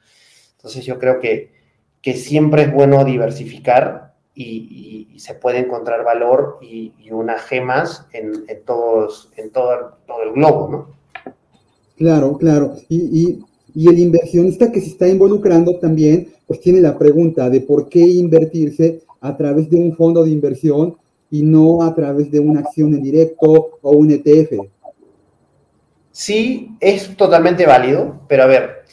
Entonces yo creo que, que siempre es bueno diversificar y, se puede encontrar valor y, unas gemas en, todos, en todo, todo, el globo, ¿no? Claro, claro. Y, y el inversionista que se está involucrando también, pues tiene la pregunta de por qué invertirse a través de un fondo de inversión y no a través de una acción en directo o un ETF. Sí, es totalmente válido, pero a ver,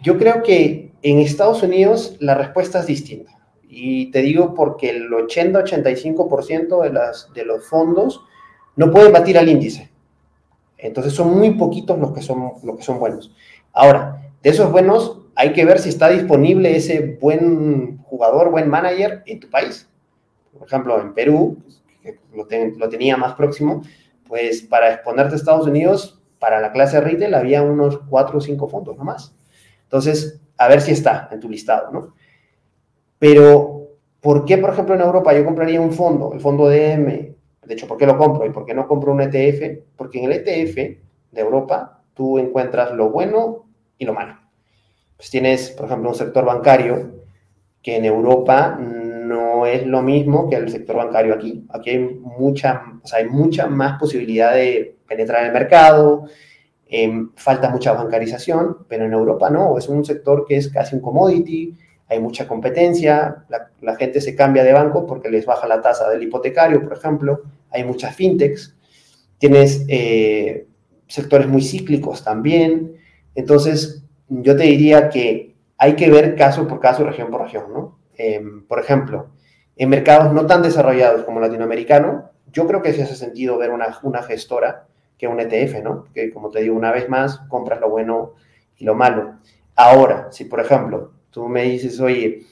yo creo que en Estados Unidos la respuesta es distinta. Y te digo porque el 80-85% de, de los fondos no pueden batir al índice. Entonces son muy poquitos los que son, los que son buenos. Ahora, de esos buenos, hay que ver si está disponible ese buen jugador, buen manager en tu país. Por ejemplo, en Perú, que lo, tenía más próximo, pues para exponerte a Estados Unidos, para la clase retail había unos cuatro o cinco fondos nomás. Entonces, a ver si está en tu listado, ¿no? Pero, ¿por qué, por ejemplo, en Europa yo compraría un fondo, el fondo DM? De hecho, ¿por qué lo compro y por qué no compro un ETF? Porque en el ETF de Europa tú encuentras lo bueno y lo malo pues tienes, por ejemplo, un sector bancario que en Europa no es lo mismo que el sector bancario aquí. Aquí hay mucha, o sea, hay mucha más posibilidad de penetrar en el mercado, em, falta mucha bancarización, pero en Europa no, es un sector que es casi un commodity, hay mucha competencia, la, gente se cambia de banco porque les baja la tasa del hipotecario, por ejemplo, hay muchas fintechs, tienes eh, sectores muy cíclicos también, entonces yo te diría que hay que ver caso por caso, región por región, ¿no? Em, por ejemplo, en mercados no tan desarrollados como latinoamericano, yo creo que sí hace sentido ver una, una gestora que un ETF, ¿no? Que como te digo, una vez más, compras lo bueno y lo malo. Ahora, si por ejemplo, tú me dices, oye,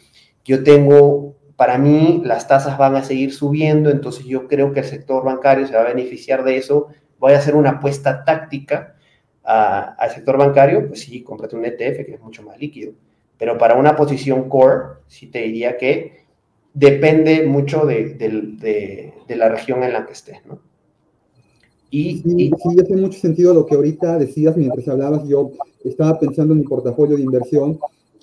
yo tengo, para mí las tasas van a seguir subiendo, entonces yo creo que el sector bancario se va a beneficiar de eso, voy a hacer una apuesta táctica al sector bancario, pues sí, cómprate un ETF que es mucho más líquido. Pero para una posición core, sí te diría que depende mucho de, de, la región en la que estés, ¿no? Y, sí, sí, hace mucho sentido lo que ahorita decías mientras hablabas. Yo estaba pensando en mi portafolio de inversión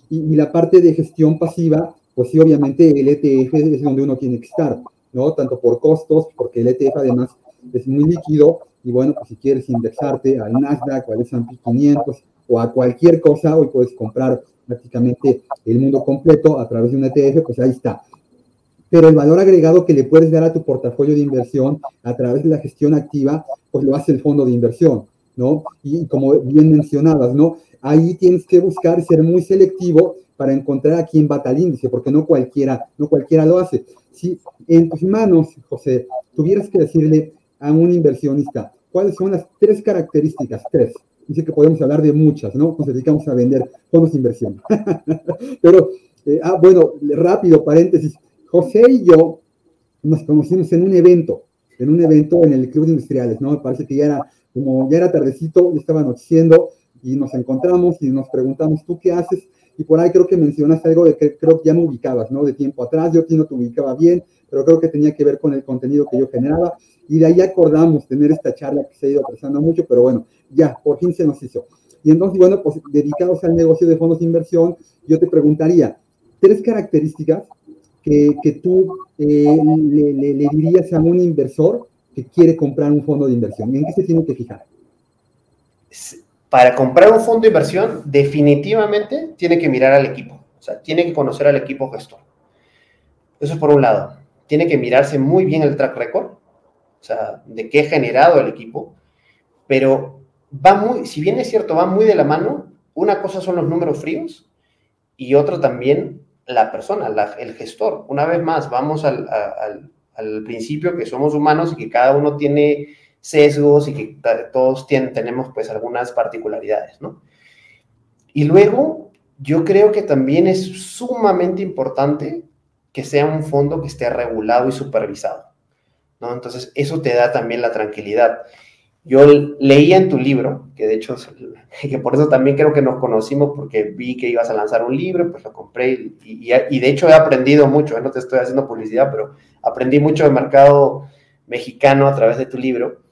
y, y, la parte de gestión pasiva, pues sí, obviamente el ETF es donde uno tiene que estar, ¿no? Tanto por costos, porque el ETF además es muy líquido, y bueno, pues si quieres indexarte al Nasdaq o al S&P 500 o a cualquier cosa, hoy puedes comprar prácticamente el mundo completo a través de un ETF, pues ahí está. Pero el valor agregado que le puedes dar a tu portafolio de inversión a través de la gestión activa, pues lo hace el fondo de inversión, ¿no? Y como bien mencionabas, ¿no? Ahí tienes que buscar ser muy selectivo para encontrar a quién va tal índice, porque no cualquiera, no cualquiera lo hace. Si en tus manos, José, tuvieras que decirle a un inversionista, cuáles son las tres características, tres. Dice que podemos hablar de muchas, ¿no? Nos dedicamos a vender fondos de inversión. Pero, eh, ah, bueno, rápido, paréntesis. José y yo nos conocimos en un evento, en un evento en el Club de Industriales, ¿no? Me parece que ya era, como ya era tardecito, ya estaba anocheciendo y nos encontramos y nos preguntamos, ¿tú qué haces? y por ahí creo que mencionaste algo de que creo que ya me ubicabas, ¿no? De tiempo atrás, yo aquí no te ubicaba bien, pero creo que tenía que ver con el contenido que yo generaba y de ahí acordamos tener esta charla que se ha ido apreciando mucho, pero bueno, ya, por fin se nos hizo. Y entonces, bueno, pues dedicados al negocio de fondos de inversión, yo te preguntaría, tres características que, que tú eh, le, le, le dirías a un inversor que quiere comprar un fondo de inversión. ¿En qué se tiene que fijar? Para comprar un fondo de inversión, definitivamente tiene que mirar al equipo. O sea, tiene que conocer al equipo gestor. Eso es por un lado. Tiene que mirarse muy bien el track record, o sea, de qué ha generado el equipo, pero va muy, si bien es cierto, va muy de la mano, una cosa son los números fríos y otra también la persona, el gestor. Una vez más, vamos al, al, al, principio que somos humanos y que cada uno tiene sesgos y que todos tienen, tenemos pues algunas particularidades, ¿no? Y luego, yo creo que también es sumamente importante que sea un fondo que esté regulado y supervisado, ¿no? Entonces, eso te da también la tranquilidad. Yo leía en tu libro, que de hecho, que por eso también creo que nos conocimos, porque vi que ibas a lanzar un libro, pues lo compré y, y, y de hecho he aprendido mucho, ¿eh? no te estoy haciendo publicidad, pero aprendí mucho del mercado mexicano a través de tu libro.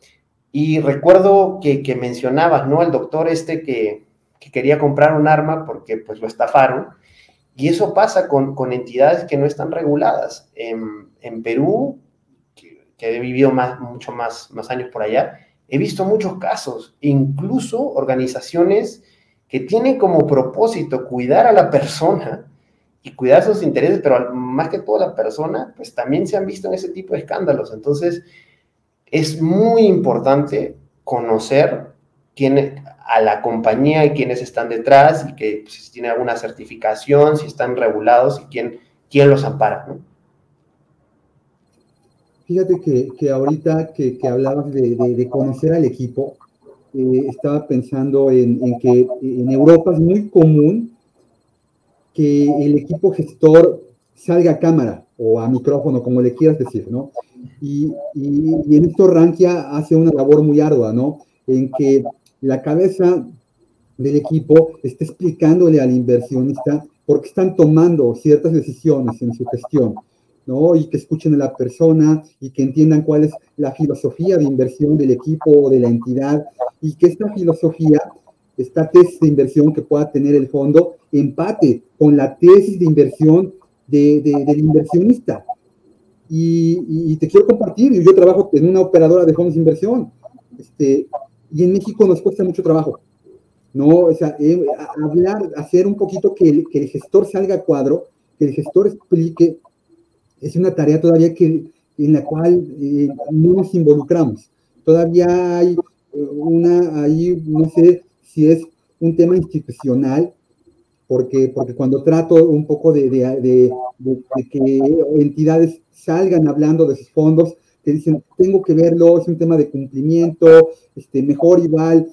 Y recuerdo que, que mencionabas, ¿no? El doctor este que, que, quería comprar un arma porque pues lo estafaron. Y eso pasa con, con entidades que no están reguladas. En, en Perú, que, he vivido más, mucho más, más años por allá, he visto muchos casos, incluso organizaciones que tienen como propósito cuidar a la persona y cuidar sus intereses, pero más que todo la persona, pues también se han visto en ese tipo de escándalos. Entonces, es muy importante conocer quién, a la compañía y quiénes están detrás y que pues, si tiene alguna certificación, si están regulados y quién, quién los ampara, ¿no? Fíjate que, que ahorita que, que hablabas de, de, de, conocer al equipo, eh, estaba pensando en, en, que en Europa es muy común que el equipo gestor salga a cámara o a micrófono, como le quieras decir, ¿no? Y, y, y, en esto Rankia hace una labor muy ardua, ¿no? En que la cabeza del equipo está explicándole al inversionista por qué están tomando ciertas decisiones en su gestión. ¿no? Y que escuchen a la persona y que entiendan cuál es la filosofía de inversión del equipo o de la entidad y que esta filosofía, esta tesis de inversión que pueda tener el fondo, empate con la tesis de inversión de, de, del inversionista. Y, y, te quiero compartir, yo trabajo en una operadora de fondos de inversión, este, y en México nos cuesta mucho trabajo. ¿no? Eh, hablar, hacer un poquito que el, gestor salga a cuadro, que el gestor explique es una tarea todavía que, en la cual eh, no nos involucramos. Todavía hay una, ahí no sé si es un tema institucional, porque, porque cuando trato un poco de, que entidades salgan hablando de sus fondos, te dicen, tengo que verlo, es un tema de cumplimiento, este, mejor igual,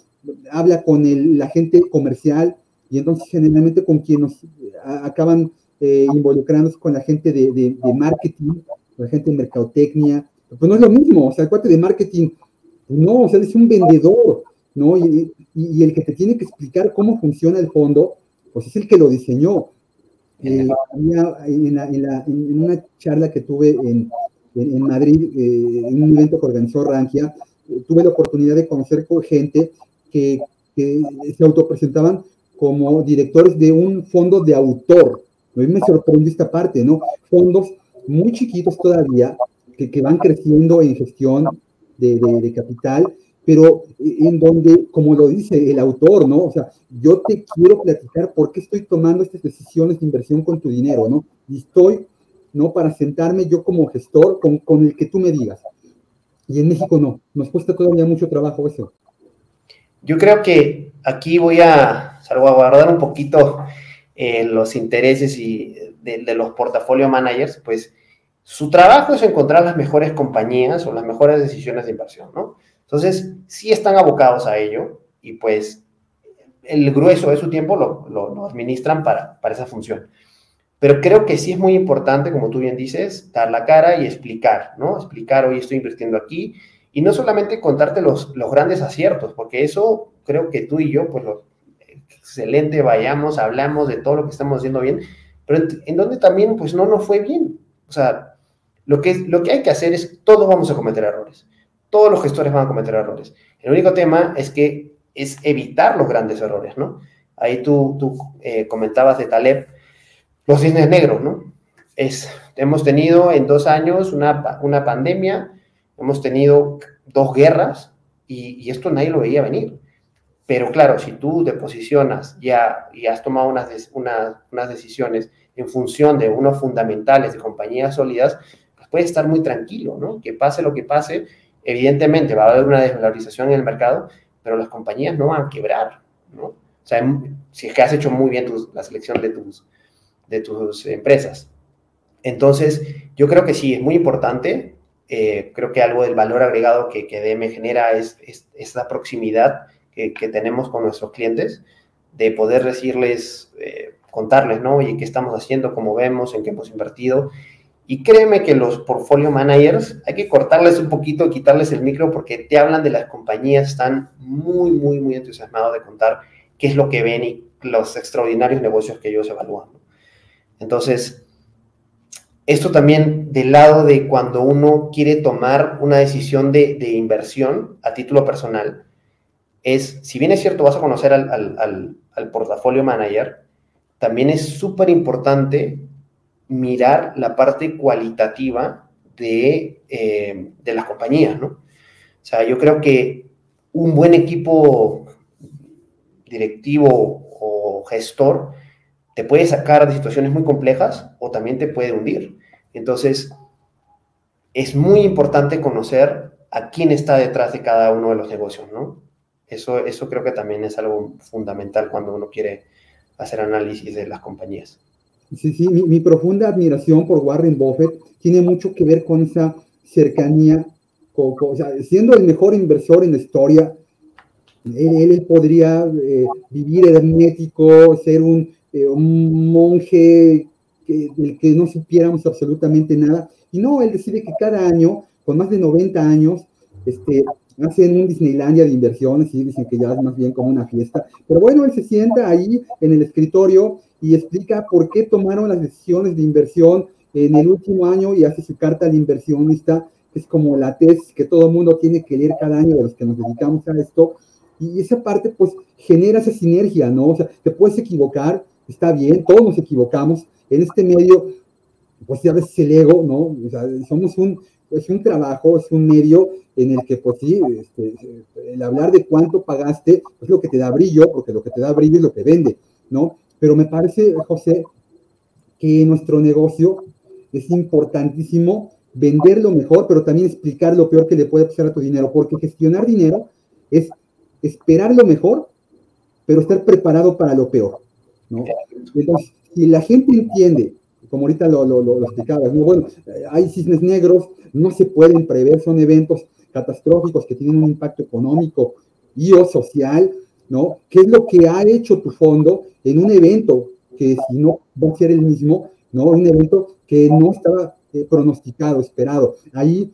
habla con el, la gente comercial, y entonces generalmente con quien nos acaban eh, involucrándose con la gente de, de, de, marketing, con la gente de mercadotecnia, pues no es lo mismo, o sea, el cuate de marketing, no, o sea, es un vendedor, ¿no? Y, y, y, el que te tiene que explicar cómo funciona el fondo, pues es el que lo diseñó. Eh, en, la, en, la, en, una charla que tuve en, en Madrid, eh, en un evento que organizó Rankia, eh, tuve la oportunidad de conocer con gente que, que se autopresentaban como directores de un fondo de autor, a mí me sorprendió esta parte, ¿no? Fondos muy chiquitos todavía, que, que van creciendo en gestión de, de, de, capital, pero en donde, como lo dice el autor, ¿no? O sea, yo te quiero platicar por qué estoy tomando estas decisiones de inversión con tu dinero, ¿no? Y estoy, ¿no? Para sentarme yo como gestor con, con el que tú me digas. Y en México no, nos cuesta todavía mucho trabajo eso. Yo creo que aquí voy a salvaguardar un poquito eh, los intereses y de, los portafolio managers, pues su trabajo es encontrar las mejores compañías o las mejores decisiones de inversión, ¿no? Entonces, sí están abocados a ello y pues el grueso de su tiempo lo, lo, lo administran para, para esa función. Pero creo que sí es muy importante, como tú bien dices, dar la cara y explicar, ¿no? Explicar, hoy estoy invirtiendo aquí, y no solamente contarte los, los grandes aciertos, porque eso creo que tú y yo, pues lo, excelente, vayamos, hablamos de todo lo que estamos haciendo bien, pero en, donde también pues no nos fue bien. O sea, lo que, lo que hay que hacer es, todos vamos a cometer errores, todos los gestores van a cometer errores. El único tema es que es evitar los grandes errores, ¿no? Ahí tú, tú eh, comentabas de Taleb, los cisnes negros, ¿no? Es, hemos tenido en dos años una, una pandemia, hemos tenido dos guerras y, y esto nadie lo veía venir. Pero claro, si tú te posicionas ya y has tomado unas, unas decisiones en función de unos fundamentales de compañías sólidas, pues puedes estar muy tranquilo, ¿no? Que pase lo que pase, evidentemente va a haber una desvalorización en el mercado, pero las compañías no van a quebrar, ¿no? O sea, si es que has hecho muy bien la selección de tus, de tus empresas. Entonces, yo creo que sí, es muy importante. Eh, creo que algo del valor agregado que, que DM genera es, es, es la proximidad que, tenemos con nuestros clientes, de poder decirles, eh, contarles, ¿no? Oye, ¿qué estamos haciendo? ¿Cómo vemos? ¿En qué hemos invertido? Y créeme que los portfolio managers hay que cortarles un poquito, quitarles el micro porque te hablan de las compañías, están muy, muy, muy entusiasmados de contar qué es lo que ven y los extraordinarios negocios que ellos evalúan. Entonces, esto también del lado de cuando uno quiere tomar una decisión de, inversión a título personal, es, si bien es cierto, vas a conocer al, portafolio manager, también es súper importante mirar la parte cualitativa de, eh, de las compañías, ¿no? O sea, yo creo que un buen equipo directivo o gestor te puede sacar de situaciones muy complejas o también te puede hundir. Entonces, es muy importante conocer a quién está detrás de cada uno de los negocios, ¿no? Eso, eso creo que también es algo fundamental cuando uno quiere hacer análisis de las compañías. Sí, sí, mi, profunda admiración por Warren Buffett tiene mucho que ver con esa cercanía, o sea, siendo el mejor inversor en la historia, él, podría eh, vivir hermético, ser un, eh, un monje que, del que no supiéramos absolutamente nada. Y no, él decide que cada año, con más de 90 años, este, hacen un Disneylandia de inversiones y dicen que ya es más bien como una fiesta. Pero bueno, él se sienta ahí en el escritorio y explica por qué tomaron las decisiones de inversión en el último año y hace su carta al inversionista, es como la tesis que todo el mundo tiene que leer cada año de los que nos dedicamos a esto. Y esa parte pues genera esa sinergia, ¿no? O sea, te puedes equivocar, está bien, todos nos equivocamos. En este medio, pues ya veces el ego, ¿no? O sea, somos un, es un trabajo, es un medio en el que, pues sí, este, el hablar de cuánto pagaste es lo que te da brillo, porque lo que te da brillo es lo que vende, ¿no? Pero me parece, José, que nuestro negocio es importantísimo vender lo mejor, pero también explicar lo peor que le puede pasar a tu dinero, porque gestionar dinero es esperar lo mejor, pero estar preparado para lo peor, ¿no? Entonces, si la gente entiende, como ahorita lo, lo, lo explicabas, ¿no? bueno, hay cisnes negros, no se pueden prever, son eventos catastróficos que tienen un impacto económico y o social, ¿no? ¿Qué es lo que ha hecho tu fondo en un evento que si no va a ser el mismo, ¿no? Un evento que no estaba eh, pronosticado, esperado. Ahí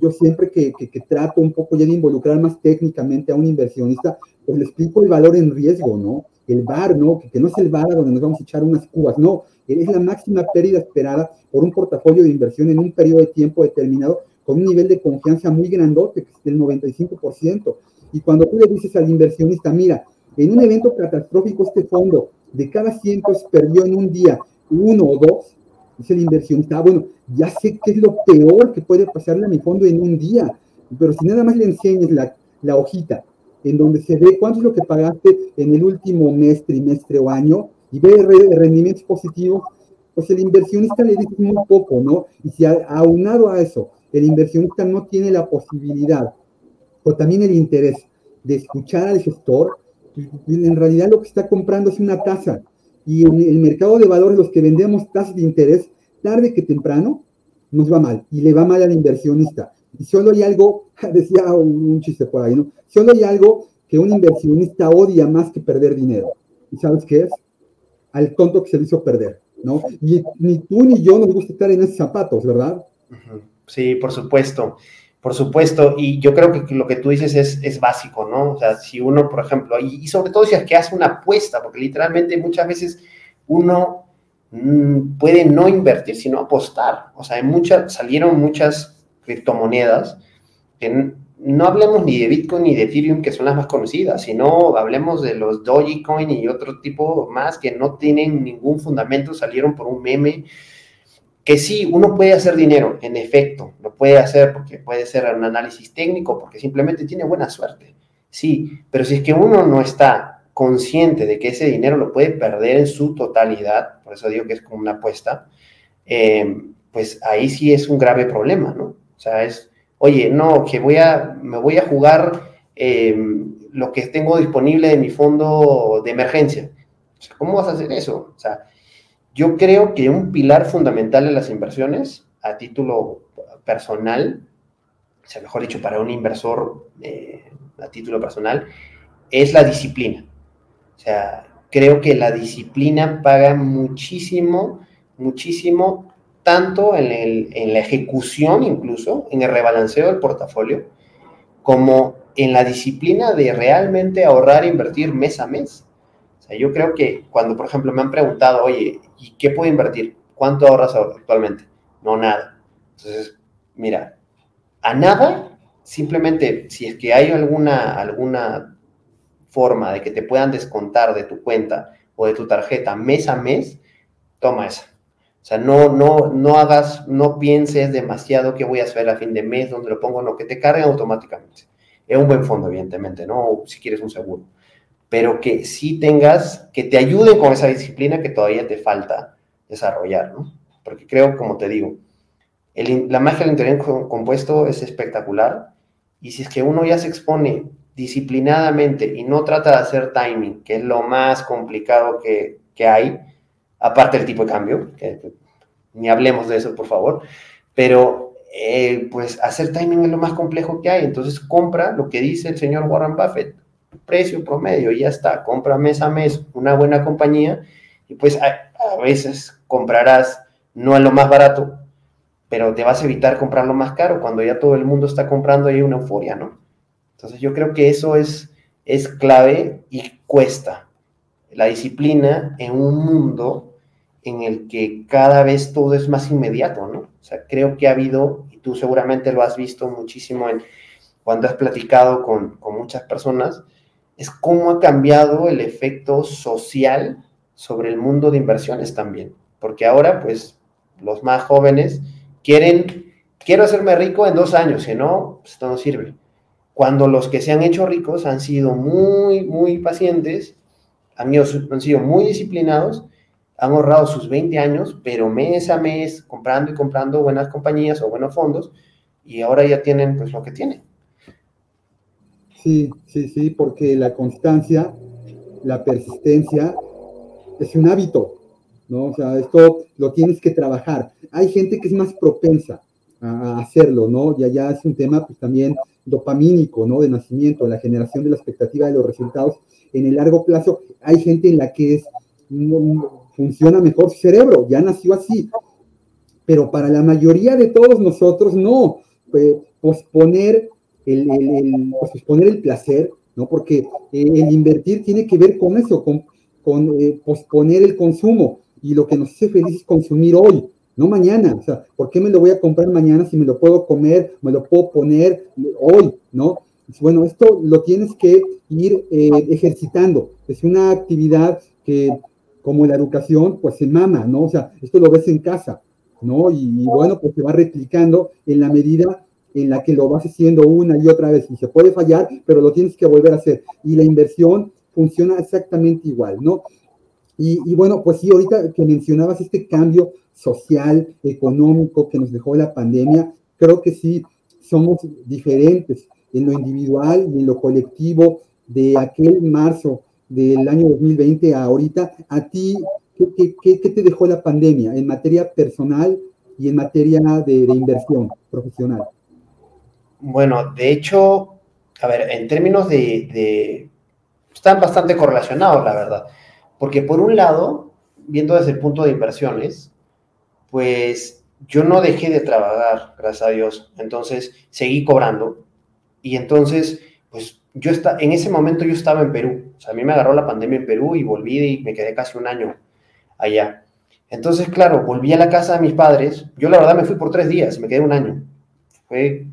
yo, siempre que, que, trato un poco ya de involucrar más técnicamente a un inversionista, pues le explico el valor en riesgo, ¿no? El bar, ¿no? Que, no es el bar donde nos vamos a echar unas cubas, no, es la máxima pérdida esperada por un portafolio de inversión en un periodo de tiempo determinado con un nivel de confianza muy grandote, que es del 95%. Y cuando tú le dices al inversionista, mira, en un evento catastrófico este fondo de cada 100 pues, perdió en un día uno o dos, dice el inversionista, ah, bueno, ya sé qué es lo peor que puede pasarle a mi fondo en un día, pero si nada más le enseñas la, la hojita en donde se ve cuánto es lo que pagaste en el último mes, trimestre o año y ve rendimientos positivos, pues el inversionista le dice muy poco, ¿no? Y si aunado a eso el inversionista no tiene la posibilidad o también el interés de escuchar al gestor, en realidad lo que está comprando es una tasa. Y en el mercado de valores, los que vendemos tasas de interés, tarde que temprano, nos va mal. Y le va mal al inversionista. Y solo hay algo, decía un, chiste por ahí, ¿no? Solo hay algo que un inversionista odia más que perder dinero. ¿Y sabes qué es? Al tonto que se le hizo perder, ¿no? Y ni tú ni yo nos gusta estar en esos zapatos, ¿verdad? Sí, por supuesto. Por supuesto, y yo creo que lo que tú dices es, es básico, ¿no? O sea, si uno, por ejemplo, y, sobre todo si es que hace una apuesta, porque literalmente muchas veces uno mm, puede no invertir, sino apostar. O sea, muchas, salieron muchas criptomonedas no hablemos ni de Bitcoin ni de Ethereum, que son las más conocidas, sino hablemos de los Dogecoin y otro tipo más que no tienen ningún fundamento, salieron por un meme. Que sí, uno puede hacer dinero, en efecto, lo puede hacer porque puede ser un análisis técnico, porque simplemente tiene buena suerte. Sí, pero si es que uno no está consciente de que ese dinero lo puede perder en su totalidad, por eso digo que es como una apuesta, eh, pues ahí sí es un grave problema, ¿no? O sea, es, oye, no, que voy a, me voy a jugar em, lo que tengo disponible de mi fondo de emergencia. ¿Cómo vas a hacer eso? O sea, yo creo que un pilar fundamental en las inversiones, a título personal, o sea, mejor dicho, para un inversor eh, a título personal, es la disciplina. O sea, creo que la disciplina paga muchísimo, muchísimo tanto en, la ejecución incluso, en el rebalanceo del portafolio, como en la disciplina de realmente ahorrar e invertir mes a mes. O sea, yo creo que cuando, por ejemplo, me han preguntado, oye, ¿y qué puedo invertir? ¿Cuánto ahorras actualmente? No, nada. Entonces, mira, a nada, simplemente si es que hay alguna, alguna forma de que te puedan descontar de tu cuenta o de tu tarjeta mes a mes, toma esa. O sea, no, no, no hagas, no pienses demasiado qué voy a hacer a fin de mes, dónde lo pongo, no, que te carguen automáticamente. Es un buen fondo, evidentemente, ¿no? Si quieres un seguro. Pero que sí tengas, que te ayuden con esa disciplina que todavía te falta desarrollar, ¿no? Porque creo, como te digo, la magia del interés compuesto es espectacular. Y si es que uno ya se expone disciplinadamente y no trata de hacer timing, que es lo más complicado que, que hay, aparte del tipo de cambio, ni hablemos de eso, por favor, pero eh, pues hacer timing es lo más complejo que hay, entonces compra lo que dice el señor Warren Buffett, precio promedio, y ya está, compra mes a mes una buena compañía, y pues a, veces comprarás no a lo más barato, pero te vas a evitar comprar lo más caro cuando ya todo el mundo está comprando y hay una euforia, ¿no? Entonces yo creo que eso es, es clave y cuesta. La disciplina en un mundo en el que cada vez todo es más inmediato, ¿no? O sea, creo que ha habido, y tú seguramente lo has visto muchísimo en, cuando has platicado con, con muchas personas, es cómo ha cambiado el efecto social sobre el mundo de inversiones también. Porque ahora, pues, los más jóvenes quieren, quiero hacerme rico en dos años, si no, pues, esto no sirve. Cuando los que se han hecho ricos han sido muy, muy pacientes, han, han sido muy disciplinados han ahorrado sus 20 años, pero mes a mes comprando y comprando buenas compañías o buenos fondos y ahora ya tienen pues lo que tienen. Sí, sí, sí, porque la constancia, la persistencia es un hábito, ¿no? O sea, esto lo tienes que trabajar. Hay gente que es más propensa a hacerlo, ¿no? Y allá es un tema pues también dopamínico, ¿no? De nacimiento, la generación de la expectativa de los resultados en el largo plazo. Hay gente en la que funciona mejor su cerebro, ya nació así. Pero para la mayoría de todos nosotros, no. posponer, el, posponer el placer, ¿no? Porque el invertir tiene que ver con eso, con, con eh, posponer el consumo. Y lo que nos hace feliz es consumir hoy, no mañana. O sea, ¿por qué me lo voy a comprar mañana si me lo puedo comer, me lo puedo poner hoy, ¿no? Bueno, esto lo tienes que ir eh, ejercitando. Es una actividad que como la educación, pues se mama, ¿no? O sea, esto lo ves en casa, ¿no? Y, bueno, pues se va replicando en la medida en la que lo vas haciendo una y otra vez. Y se puede fallar, pero lo tienes que volver a hacer. Y la inversión funciona exactamente igual, ¿no? Y, y, bueno, pues sí, ahorita que mencionabas este cambio social, económico que nos dejó la pandemia, creo que sí somos diferentes en lo individual y en lo colectivo de aquel marzo del año 2020 a ahorita, a ti, ¿qué, te dejó la pandemia en materia personal y en materia de, inversión profesional? Bueno, de hecho, a ver, en términos de, están bastante correlacionados, la verdad. Porque por un lado, viendo desde el punto de inversiones, pues yo no dejé de trabajar, gracias a Dios. Entonces, seguí cobrando. Y entonces, pues yo está, en ese momento yo estaba en Perú. O sea, a mí me agarró la pandemia en Perú y volví y me quedé casi un año allá. Entonces, claro, volví a la casa de mis padres. Yo la verdad me fui por tres días, me quedé un año. Fue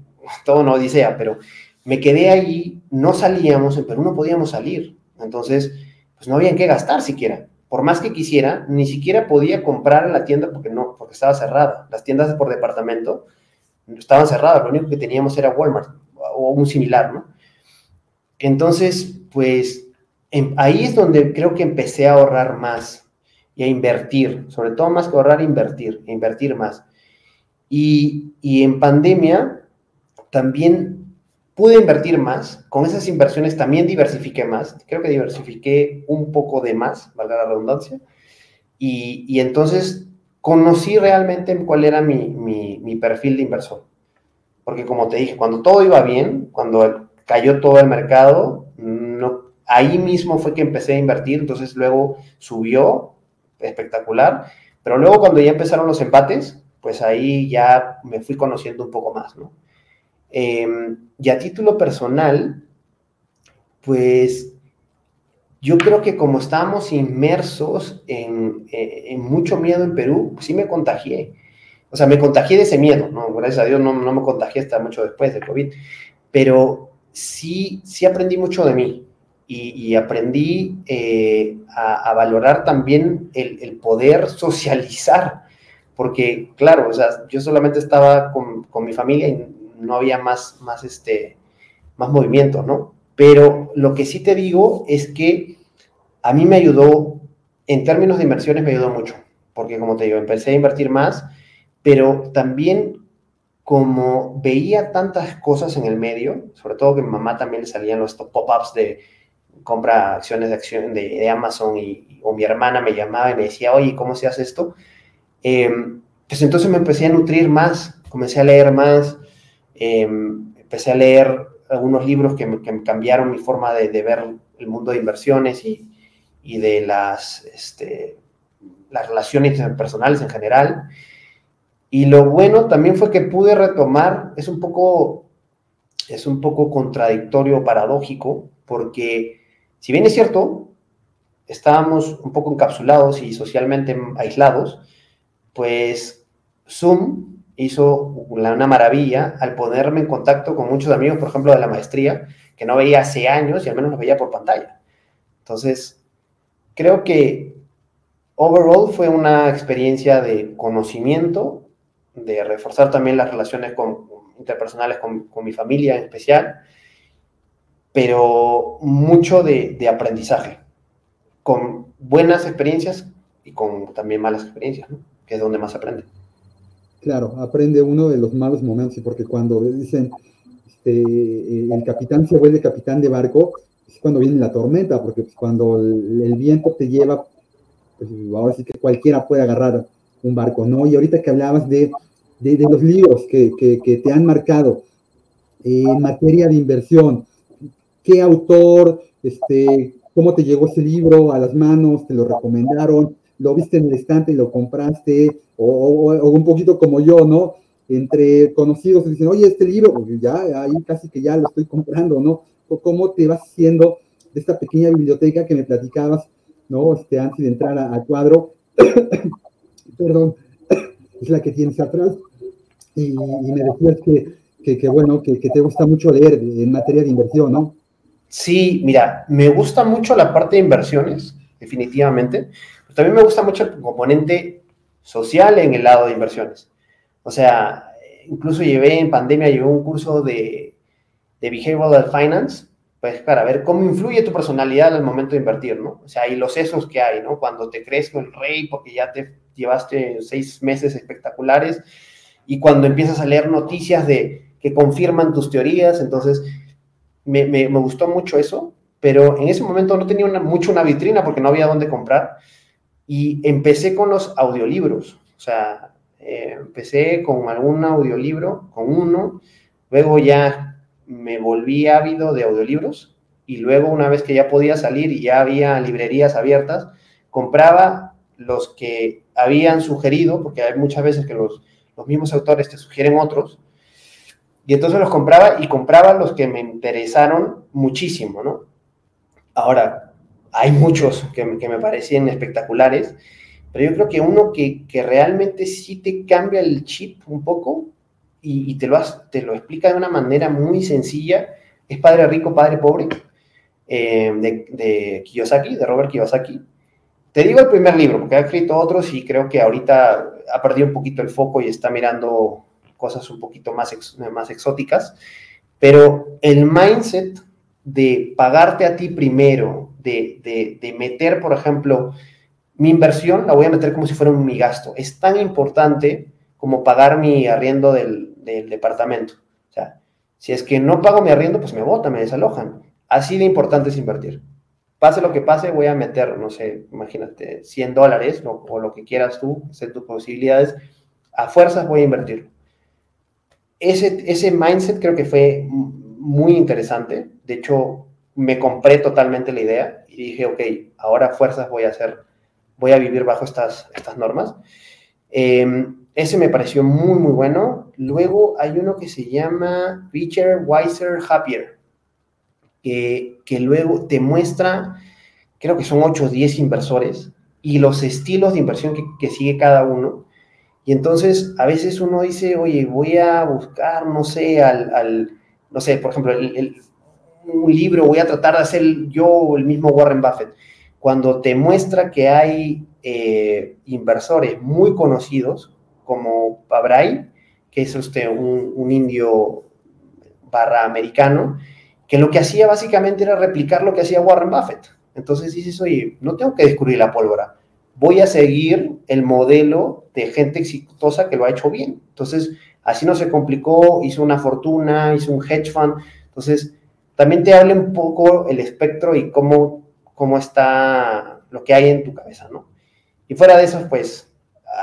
todo una odisea, pero me quedé allí, no salíamos, en Perú no podíamos salir. Entonces, pues no había en qué gastar siquiera por más que quisiera, ni siquiera podía comprar en la tienda porque no, porque estaba cerrada. Las tiendas por departamento estaban cerradas, lo único que teníamos era Walmart o un similar, ¿no? Entonces, pues em, ahí es donde creo que empecé a ahorrar más y a invertir, sobre todo más que ahorrar, invertir, invertir más. Y, y en pandemia también pude invertir más, con esas inversiones también diversifiqué más, creo que diversifiqué un poco de más, valga la redundancia, y, entonces conocí realmente cuál era mi, mi, perfil de inversor. Porque como te dije, cuando todo iba bien, cuando cayó todo el mercado, ahí mismo fue que empecé a invertir, entonces luego subió, espectacular, pero luego cuando ya empezaron los empates, pues ahí ya me fui conociendo un poco más, ¿no? Em, y a título personal, pues yo creo que como estábamos inmersos en, mucho miedo en Perú, pues sí me contagié. O sea, me contagié de ese miedo, ¿no? Gracias a Dios no, no me contagié hasta mucho después del COVID. Pero sí, sí aprendí mucho de mí y, aprendí eh, a, valorar también el, el, poder socializar. Porque, claro, o sea, yo solamente estaba con, con mi familia y no había más, más, este, más movimiento, ¿no? Pero lo que sí te digo es que a mí me ayudó, en términos de inversiones me ayudó mucho, porque como te digo, empecé a invertir más, pero también como veía tantas cosas en el medio, sobre todo que mi mamá también le salían los pop-ups de compra acciones de acción de, Amazon y, o mi hermana me llamaba y me decía, oye, ¿cómo se hace esto? Em, pues entonces me empecé a nutrir más, comencé a leer más, Em, empecé a leer algunos libros que me, cambiaron mi forma de, ver el mundo de inversiones y, de las, este, las relaciones personales en general. Y lo bueno también fue que pude retomar, es un poco, es un poco contradictorio, paradójico, porque si bien es cierto, estábamos un poco encapsulados y socialmente aislados, pues Zoom hizo una maravilla al ponerme en contacto con muchos amigos, por ejemplo, de la maestría, que no veía hace años y al menos los veía por pantalla. Entonces, creo que overall fue una experiencia de conocimiento, de reforzar también las relaciones interpersonales con, mi familia en especial, pero mucho de, aprendizaje, con buenas experiencias y con también malas experiencias, que es donde más aprende. Claro, aprende uno de los malos momentos, porque cuando dicen este, eh, el capitán se vuelve capitán de barco, es cuando viene la tormenta, porque pues, cuando el, viento te lleva, pues ahora sí que cualquiera puede agarrar un barco, ¿no? Y ahorita que hablabas de, de, los libros que, que, te han marcado eh, en materia de inversión, ¿qué autor, este, cómo te llegó ese libro a las manos, te lo recomendaron, lo viste en el estante y lo compraste, o, un poquito como yo, ¿no? Entre conocidos dicen, oye, este libro, pues ya ahí casi que ya lo estoy comprando, ¿no? O cómo te vas haciendo de esta pequeña biblioteca que me platicabas, ¿no? Este, antes de entrar al cuadro, perdón, es la que tienes atrás, y, me decías que, que, bueno, que, que, te gusta mucho leer en materia de inversión, ¿no? Sí, mira, me gusta mucho la parte de inversiones, definitivamente. también me gusta mucho el componente social en el lado de inversiones. O sea, incluso llevé en pandemia, llevé un curso de, de Behavioral Finance, pues para ver cómo influye tu personalidad al momento de invertir, ¿no? O sea, y los sesos que hay, ¿no? Cuando te crees el rey porque ya te llevaste seis meses espectaculares y cuando empiezas a leer noticias de que confirman tus teorías, entonces me, me, gustó mucho eso, pero en ese momento no tenía mucho una vitrina porque no había dónde comprar y empecé con los audiolibros, o sea, eh, empecé con algún audiolibro, con uno, luego ya me volví ávido de audiolibros y luego una vez que ya podía salir y ya había librerías abiertas, compraba los que habían sugerido, porque hay muchas veces que los, los mismos autores te sugieren otros. Y entonces los compraba y compraba los que me interesaron muchísimo, ¿no? Ahora, hay muchos que, me parecían espectaculares, pero yo creo que uno que, realmente sí te cambia el chip un poco y, te, lo te lo explica de una manera muy sencilla es Padre Rico, Padre Pobre, eh, de, de, Kiyosaki, de Robert Kiyosaki. Te digo el primer libro, porque ha escrito otros y creo que ahorita ha perdido un poquito el foco y está mirando cosas un poquito más, más exóticas, pero el mindset de pagarte a ti primero, de, de, meter, por ejemplo, mi inversión, la voy a meter como si fuera un mi gasto, es tan importante como pagar mi arriendo del, del departamento. O sea, si es que no pago mi arriendo, pues me botan, me desalojan. Así de importante es invertir pase lo que pase, voy a meter, no sé, imagínate, 100 dólares o lo que quieras tú, sé tus posibilidades, a fuerzas voy a invertir. Ese, ese mindset creo que fue muy interesante. De hecho, me compré totalmente la idea y dije, ok, ahora fuerzas voy a hacer, voy a vivir bajo estas, estas normas. Em, ese me pareció muy, muy bueno. Luego hay uno que se llama Richer, Wiser, Happier que, luego te muestra, creo que son 8 o 10 inversores y los estilos de inversión que, sigue cada uno. Y entonces a veces uno dice, oye, voy a buscar, no sé, al, no sé, por ejemplo, un libro, voy a tratar de hacer yo el mismo Warren Buffett. Cuando te muestra que hay eh, inversores muy conocidos, como Pabrai, que es usted un, un indio barra americano, que lo que hacía básicamente era replicar lo que hacía Warren Buffett. Entonces dices, oye, no tengo que descubrir la pólvora, voy a seguir el modelo de gente exitosa que lo ha hecho bien. Entonces, así no se complicó, hizo una fortuna, hizo un hedge fund. Entonces, también te habla un poco el espectro y cómo, cómo está lo que hay en tu cabeza, ¿no? Y fuera de eso, pues,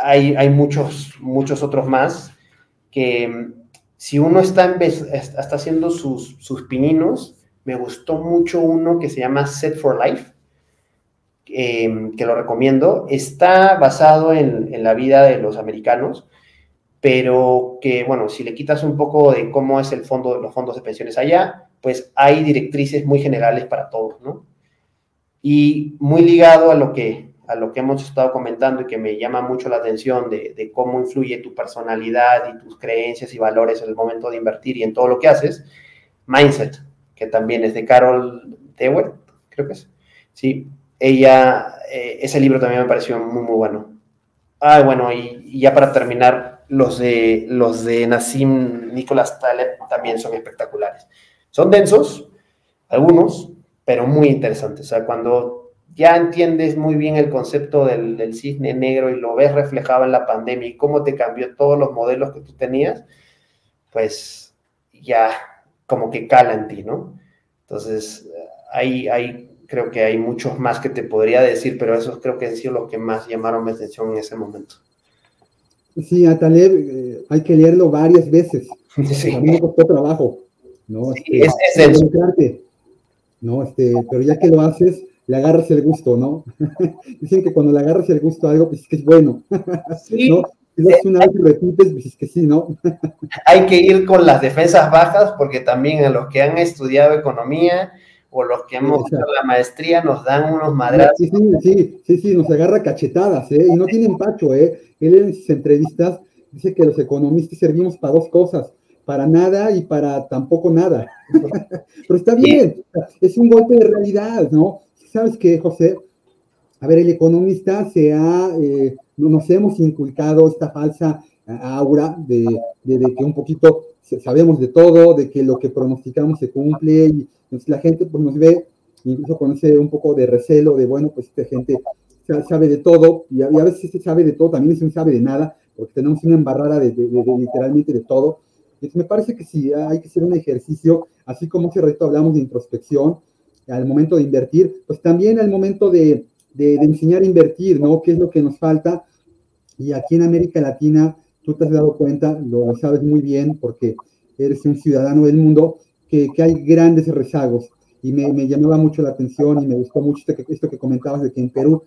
hay, hay muchos, muchos otros más que si uno está, está haciendo sus, sus, pininos, me gustó mucho uno que se llama Set for Life, em, que lo recomiendo. Está basado en, en, la vida de los americanos, pero que, bueno, si le quitas un poco de cómo es el fondo, los fondos de pensiones allá, pues hay directrices muy generales para todos, ¿no? Y muy ligado a lo que a lo que hemos estado comentando y que me llama mucho la atención de, cómo influye tu personalidad y tus creencias y valores en el momento de invertir y en todo lo que haces, Mindset, que también es de Carol Dewey, creo que es. Sí, ella, eh, ese libro también me pareció muy, muy bueno. Ah, bueno, y, ya para terminar, los de, los de Nassim Nicholas Taleb también son espectaculares. Son densos, algunos, pero muy interesantes. O sea, cuando ya entiendes muy bien el concepto del, cisne negro y lo ves reflejado en la pandemia y cómo te cambió todos los modelos que tú tenías, pues ya como que cala en ti, ¿no? Entonces, hay, hay, creo que hay muchos más que te podría decir, pero esos creo que han sido los que más llamaron mi atención en ese momento. Sí, a Taleb eh, hay que leerlo varias veces. Sí. A mí me costó trabajo, ¿no? Sí, este, es, es ¿no? Este, pero ya que lo haces, le agarras el gusto, ¿no? Dicen que cuando le agarras el gusto a algo, pues es que es bueno. Sí. ¿no? Si lo haces una vez y repites, pues es que sí, ¿no? Hay que ir con las defensas bajas, porque también a los que han estudiado economía o los que hemos hecho la maestría nos dan unos madrazos. Sí, sí, sí, sí, nos agarra cachetadas, ¿eh? Y no tiene empacho, ¿eh? Él en sus entrevistas dice que los economistas servimos para dos cosas, para nada y para tampoco nada. Pero está bien, es un golpe de realidad, ¿no? ¿sabes qué, José? A ver, el economista se ha, eh, nos hemos inculcado esta falsa eh, aura de, que un poquito sabemos de todo, de que lo que pronosticamos se cumple y la gente pues, nos ve incluso con ese un poco de recelo de, bueno, pues esta gente sabe de todo y a, veces este sabe de todo también un sabe de nada, porque tenemos una embarrada de, literalmente de todo. Entonces me parece que sí, hay que hacer un ejercicio, así como hace rato hablamos de introspección, al momento de invertir, pues también al momento de, enseñar a invertir, ¿no? ¿Qué es lo que nos falta? Y aquí en América Latina, tú te has dado cuenta, lo sabes muy bien porque eres un ciudadano del mundo, que, hay grandes rezagos. Y me, llamaba mucho la atención y me gustó mucho esto que, esto que comentabas de que en Perú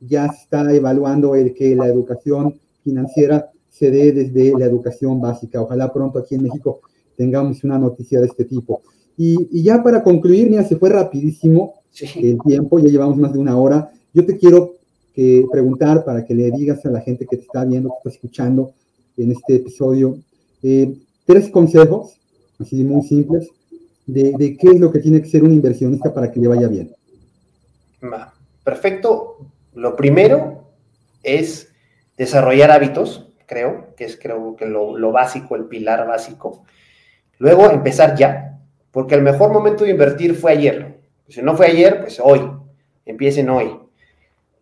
ya se está evaluando el que la educación financiera se dé desde la educación básica. Ojalá pronto aquí en México tengamos una noticia de este tipo. Y, ya para concluir, mira, se fue rapidísimo el tiempo, ya llevamos más de una hora. Yo te quiero que preguntar para que le digas a la gente que te está viendo, que está escuchando en este episodio, eh, tres consejos, así muy simples, de, qué es lo que tiene que ser un inversionista para que le vaya bien. Perfecto. Lo primero es desarrollar hábitos, creo, que es creo que lo, básico, el pilar básico. Luego empezar ya, porque el mejor momento de invertir fue ayer. Si no fue ayer, pues hoy. Empiecen hoy.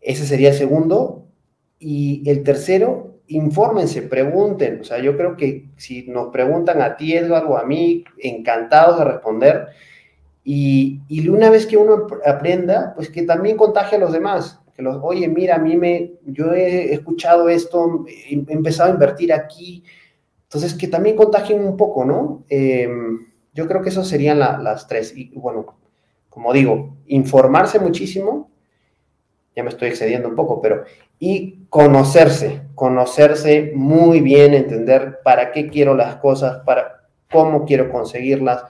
Ese sería el segundo. Y el tercero, infórmense, pregunten. O sea, yo creo que si nos preguntan a ti, Edgar, o a mí, encantados de responder. Y, y, una vez que uno aprenda, pues que también contagie a los demás. Que los, oye, mira, a mí me, yo he escuchado esto, he empezado a invertir aquí. Entonces, que también contagien un poco, ¿no? Em, yo creo que esas serían las tres. Y bueno, como digo, informarse muchísimo, ya me estoy excediendo un poco, pero y conocerse, conocerse muy bien, entender para qué quiero las cosas, para cómo quiero conseguirlas,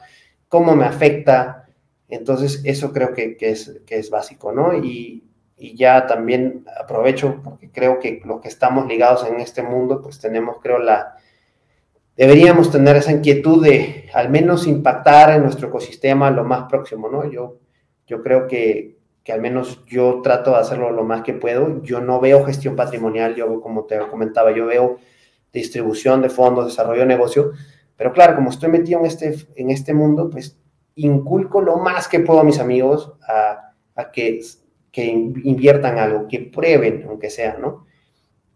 cómo me afecta. Entonces, eso creo que, es, que es básico, ¿no? Y, y, ya también aprovecho, porque creo que los que estamos ligados en este mundo, pues tenemos, creo, la... Deberíamos tener esa inquietud de al menos impactar en nuestro ecosistema lo más próximo, ¿no? Yo, yo creo que, que al menos yo trato de hacerlo lo más que puedo. Yo no veo gestión patrimonial, yo como te comentaba, yo veo distribución de fondos, desarrollo de negocio, pero claro, como estoy metido en este, en este mundo, pues inculco lo más que puedo a mis amigos a, a que, que inviertan algo, que prueben, aunque sea, ¿no?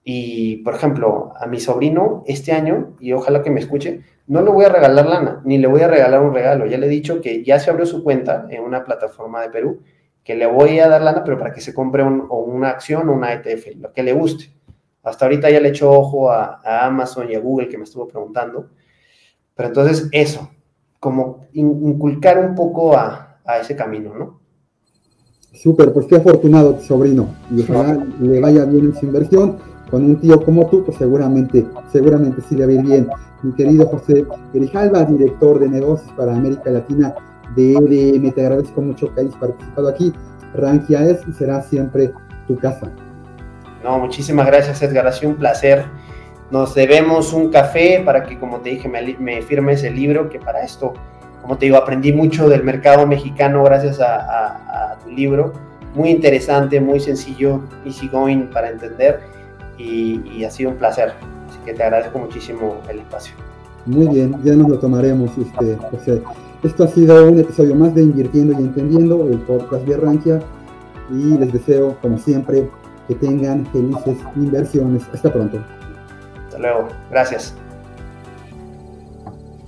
Y, por ejemplo, a mi sobrino este año, y ojalá que me escuche, no le voy a regalar lana, ni le voy a regalar un regalo. Ya le he dicho que ya se abrió su cuenta en una plataforma de Perú que le voy a dar lana, pero para que se compre una acción o una ETF, lo que le guste. Hasta ahorita ya le echo ojo a, Amazon y a Google que me estuvo preguntando. Pero entonces eso, como inculcar un poco a, ese camino, ¿no? Súper, pues qué afortunado tu sobrino. Y ojalá le vaya bien en su inversión. Con un tío como tú, pues seguramente, seguramente sí le va a ir bien. Mi querido José Grijalva, director de negocios para América Latina de EDM. Te agradezco mucho que hayas participado aquí. Rankia es y será siempre tu casa. No, muchísimas gracias Edgar, ha sido un placer. Nos debemos un café para que, como te dije, me, firmes el libro, que para esto, como te digo, aprendí mucho del mercado mexicano gracias a, tu libro. Muy interesante, muy sencillo, easy going para entender y, y ha sido un placer. Así que te agradezco muchísimo el espacio. Muy bien, ya nos lo tomaremos, este, José. Esto ha sido un episodio más de Invirtiendo y Entendiendo, el podcast de Rankia, y les deseo, como siempre, que tengan felices inversiones. Hasta pronto. Hasta luego. Gracias.